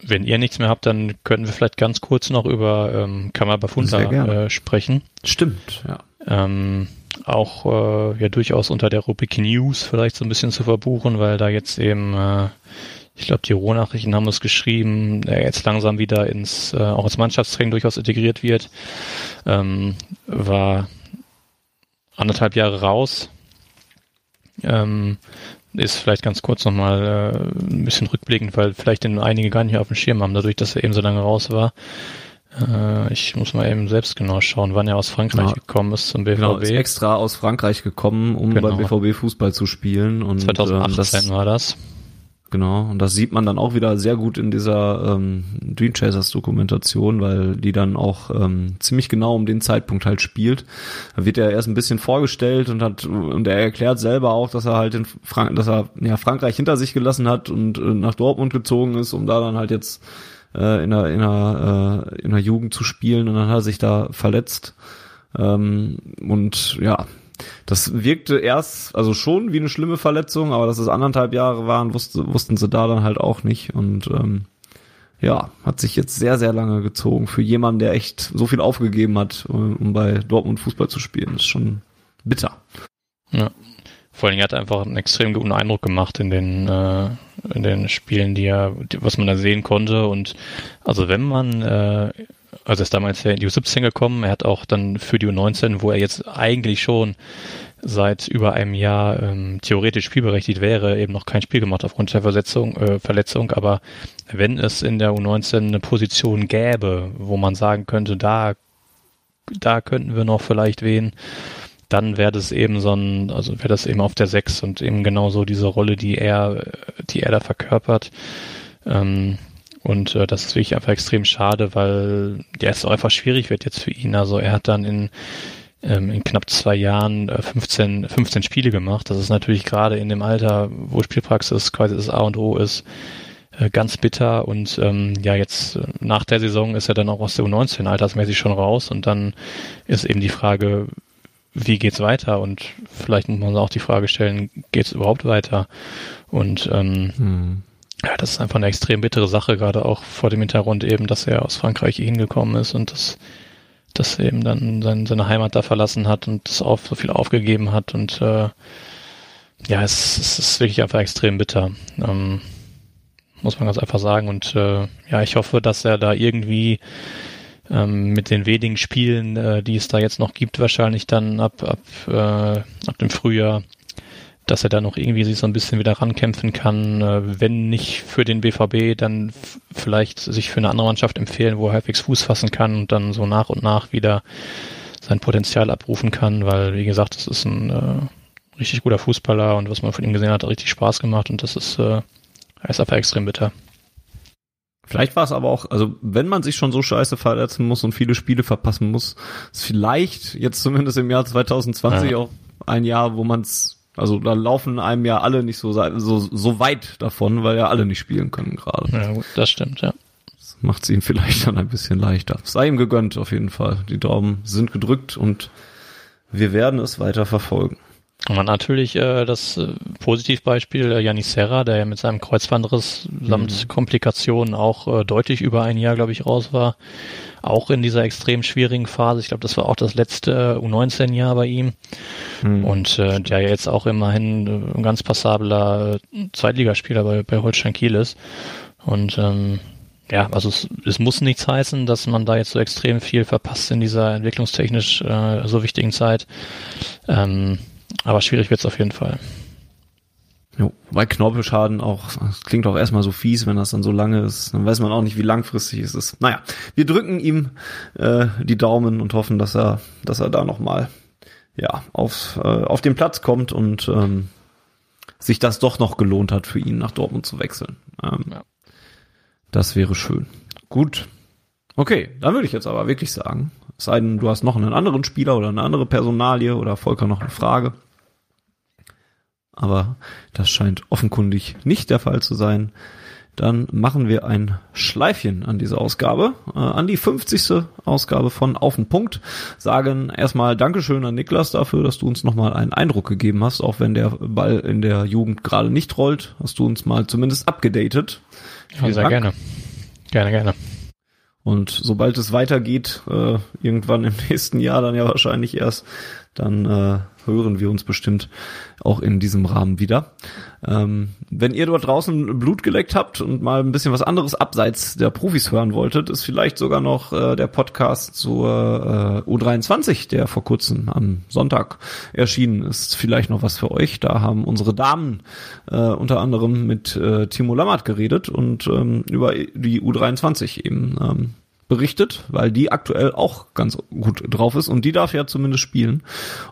Speaker 3: wenn ihr nichts mehr habt, dann könnten wir vielleicht ganz kurz noch über ähm, Kammerbafunda äh, sprechen.
Speaker 1: Stimmt, ja.
Speaker 3: Ähm, auch äh, ja durchaus unter der Rubrik News vielleicht so ein bisschen zu verbuchen, weil da jetzt eben, äh, ich glaube, die Rohnachrichten haben es geschrieben, er jetzt langsam wieder ins, äh, auch ins Mannschaftstraining durchaus integriert wird. Ähm, war anderthalb Jahre raus. Ähm, ist vielleicht ganz kurz nochmal äh, ein bisschen rückblickend, weil vielleicht den einige gar nicht auf dem Schirm haben, dadurch, dass er eben so lange raus war. Äh, ich muss mal eben selbst genau schauen, wann er aus Frankreich
Speaker 1: Ja.
Speaker 3: gekommen ist zum BVB.
Speaker 1: Genau, ist extra aus Frankreich gekommen, um
Speaker 3: Genau.
Speaker 1: beim BVB Fußball zu spielen. Und,
Speaker 3: 2018
Speaker 1: ähm, das,
Speaker 3: war das.
Speaker 1: Genau, und das sieht man dann auch wieder sehr gut in dieser ähm, Dream Chasers Dokumentation, weil die dann auch ähm, ziemlich genau um den Zeitpunkt halt spielt. Da wird er erst ein bisschen vorgestellt und hat und er erklärt selber auch, dass er halt in Frank dass er ja Frankreich hinter sich gelassen hat und äh, nach Dortmund gezogen ist, um da dann halt jetzt äh, in der in der äh, in der Jugend zu spielen und dann hat er sich da verletzt. Ähm, und ja, das wirkte erst, also schon wie eine schlimme Verletzung, aber dass es anderthalb Jahre waren, wusste, wussten sie da dann halt auch nicht. Und ähm, ja, hat sich jetzt sehr, sehr lange gezogen für jemanden, der echt so viel aufgegeben hat, um um bei Dortmund Fußball zu spielen. Das ist schon bitter.
Speaker 3: Ja. Vor allem, er hat einfach einen extrem guten Eindruck gemacht in den, äh, in den Spielen, die er, was man da sehen konnte. Und also wenn man, äh, also ist damals ja in die U17 gekommen, er hat auch dann für die U19, wo er jetzt eigentlich schon seit über einem Jahr ähm, theoretisch spielberechtigt wäre, eben noch kein Spiel gemacht aufgrund der Versetzung, äh, Verletzung. Aber wenn es in der U19 eine Position gäbe, wo man sagen könnte, da, da könnten wir noch vielleicht wen, dann wäre das eben so ein, also wäre das eben auf der 6 und eben genauso diese Rolle, die er, die er da verkörpert. Ähm, und äh, das ist wirklich einfach extrem schade, weil ja, es auch einfach schwierig wird jetzt für ihn. Also er hat dann in, ähm, in knapp zwei Jahren äh, 15, 15 Spiele gemacht. Das ist natürlich gerade in dem Alter, wo Spielpraxis quasi das A und O ist, äh, ganz bitter. Und ähm, ja, jetzt äh, nach der Saison ist er dann auch aus der U19 altersmäßig schon raus und dann ist eben die Frage, wie geht's weiter? Und vielleicht muss man auch die Frage stellen, geht's überhaupt weiter? Und ähm,
Speaker 1: Hm.
Speaker 3: Ja, das ist einfach eine extrem bittere Sache, gerade auch vor dem Hintergrund eben, dass er aus Frankreich hierhin gekommen ist und dass, dass er eben dann sein, seine Heimat da verlassen hat und das auf, so viel aufgegeben hat und äh, ja, es, es ist wirklich einfach extrem bitter. Ähm, muss man ganz einfach sagen. Und äh, ja, ich hoffe, dass er da irgendwie ähm, mit den wenigen Spielen, äh, die es da jetzt noch gibt, wahrscheinlich dann ab, ab, äh, ab dem Frühjahr, dass er da noch irgendwie sich so ein bisschen wieder rankämpfen kann. Äh, wenn nicht für den BVB, dann vielleicht sich für eine andere Mannschaft empfehlen, wo er halbwegs Fuß fassen kann und dann so nach und nach wieder sein Potenzial abrufen kann, weil, wie gesagt, das ist ein äh, richtig guter Fußballer und was man von ihm gesehen hat, hat richtig Spaß gemacht und das ist, äh, ist einfach extrem bitter.
Speaker 1: Vielleicht war es aber auch, also wenn man sich schon so scheiße verletzen muss und viele Spiele verpassen muss, ist vielleicht jetzt zumindest im Jahr 2020
Speaker 3: Ja.
Speaker 1: auch ein Jahr, wo man es, also da laufen einem ja alle nicht so, so, so weit davon, weil ja alle nicht spielen können gerade.
Speaker 3: Ja, gut, das stimmt, ja.
Speaker 1: Das macht es ihm (laughs) vielleicht dann ein bisschen leichter. Sei ihm gegönnt auf jeden Fall. Die Daumen sind gedrückt und wir werden es weiter verfolgen.
Speaker 3: Und dann natürlich äh, das äh, Positivbeispiel äh, Janis Serra, der ja mit seinem Kreuzbandriss samt Komplikationen auch äh, deutlich über ein Jahr, glaube ich, raus war. Auch in dieser extrem schwierigen Phase. Ich glaube, das war auch das letzte äh, U19-Jahr bei ihm. Und äh, der ja jetzt auch immerhin äh, ein ganz passabler äh, Zweitligaspieler bei, bei Holstein Kiel ist. Und ähm, ja, also es, es muss nichts heißen, dass man da jetzt so extrem viel verpasst in dieser entwicklungstechnisch äh, so wichtigen Zeit. Ähm, aber schwierig wird's auf jeden Fall.
Speaker 1: Jo, weil Knorpelschaden auch, das klingt auch erstmal so fies, wenn das dann so lange ist. Dann weiß man auch nicht, wie langfristig es ist. Naja, wir drücken ihm äh, die Daumen und hoffen, dass er, dass er da nochmal ja, auf, äh, auf den Platz kommt und ähm, sich das doch noch gelohnt hat für ihn, nach Dortmund zu wechseln. Ähm,
Speaker 3: Ja.
Speaker 1: Das wäre schön. Gut. Okay, dann würde ich jetzt aber wirklich sagen, es sei denn, du hast noch einen anderen Spieler oder eine andere Personalie oder Volker noch eine Frage. Aber das scheint offenkundig nicht der Fall zu sein. Dann machen wir ein Schleifchen an diese Ausgabe, äh, an die 50. Ausgabe von Auf den Punkt. Sagen erstmal Dankeschön an Niklas dafür, dass du uns nochmal einen Eindruck gegeben hast, auch wenn der Ball in der Jugend gerade nicht rollt, hast du uns mal zumindest abgedatet.
Speaker 3: Ja, sehr
Speaker 1: Dank.
Speaker 3: gerne. Gerne, gerne.
Speaker 1: Und sobald es weitergeht, äh, irgendwann im (laughs) nächsten Jahr dann ja wahrscheinlich erst, dann äh, hören wir uns bestimmt auch in diesem Rahmen wieder. Ähm, wenn ihr dort draußen Blut geleckt habt und mal ein bisschen was anderes abseits der Profis hören wolltet, ist vielleicht sogar noch äh, der Podcast zur äh, U23, der vor kurzem am Sonntag erschienen ist, vielleicht noch was für euch. Da haben unsere Damen äh, unter anderem mit äh, Timo Lammert geredet und ähm, über die U23 eben ähm, berichtet, weil die aktuell auch ganz gut drauf ist und die darf ja zumindest spielen.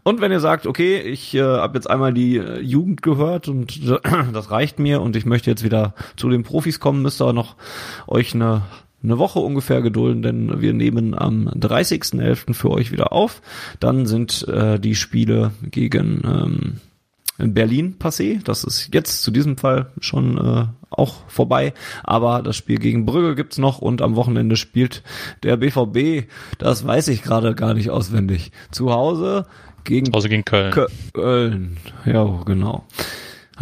Speaker 1: Und wenn ihr sagt, okay, ich äh, habe jetzt einmal die äh, Jugend gehört und äh, (clears throat) das reicht mir und ich möchte jetzt wieder zu den Profis kommen, müsst ihr noch euch eine eine Woche ungefähr gedulden, denn wir nehmen am 30.11. für euch wieder auf. Dann sind äh, die Spiele gegen ähm, Berlin passé. Das ist jetzt zu diesem Fall schon äh, auch vorbei. Aber das Spiel gegen Brügge gibt's noch und am Wochenende spielt der BVB. Das weiß ich gerade gar nicht auswendig. Zu Hause gegen,
Speaker 3: Zu Hause gegen Köln.
Speaker 1: Köln. Ja, genau.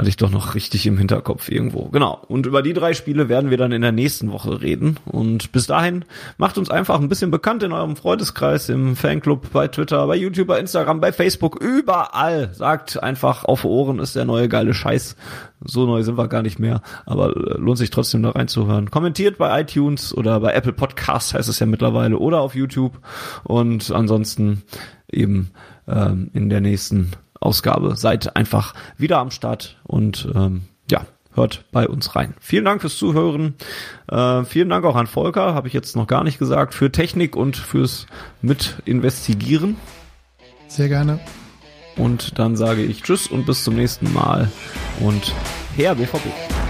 Speaker 1: Hatte ich doch noch richtig im Hinterkopf irgendwo. Genau. Und über die drei Spiele werden wir dann in der nächsten Woche reden. Und bis dahin macht uns einfach ein bisschen bekannt in eurem Freundeskreis, im Fanclub, bei Twitter, bei YouTube, bei Instagram, bei Facebook, überall. Sagt einfach, auf Ohren ist der neue geile Scheiß. So neu sind wir gar nicht mehr, aber äh, lohnt sich trotzdem da reinzuhören. Kommentiert bei iTunes oder bei Apple Podcasts heißt es ja mittlerweile oder auf YouTube. Und ansonsten eben ähm, in der nächsten Ausgabe. Seid einfach wieder am Start und ähm, ja, hört bei uns rein. Vielen Dank fürs Zuhören. Äh, vielen Dank auch an Volker, habe ich jetzt noch gar nicht gesagt, für Technik und fürs Mitinvestigieren.
Speaker 2: Sehr gerne.
Speaker 1: Und dann sage ich Tschüss und bis zum nächsten Mal und her BVB.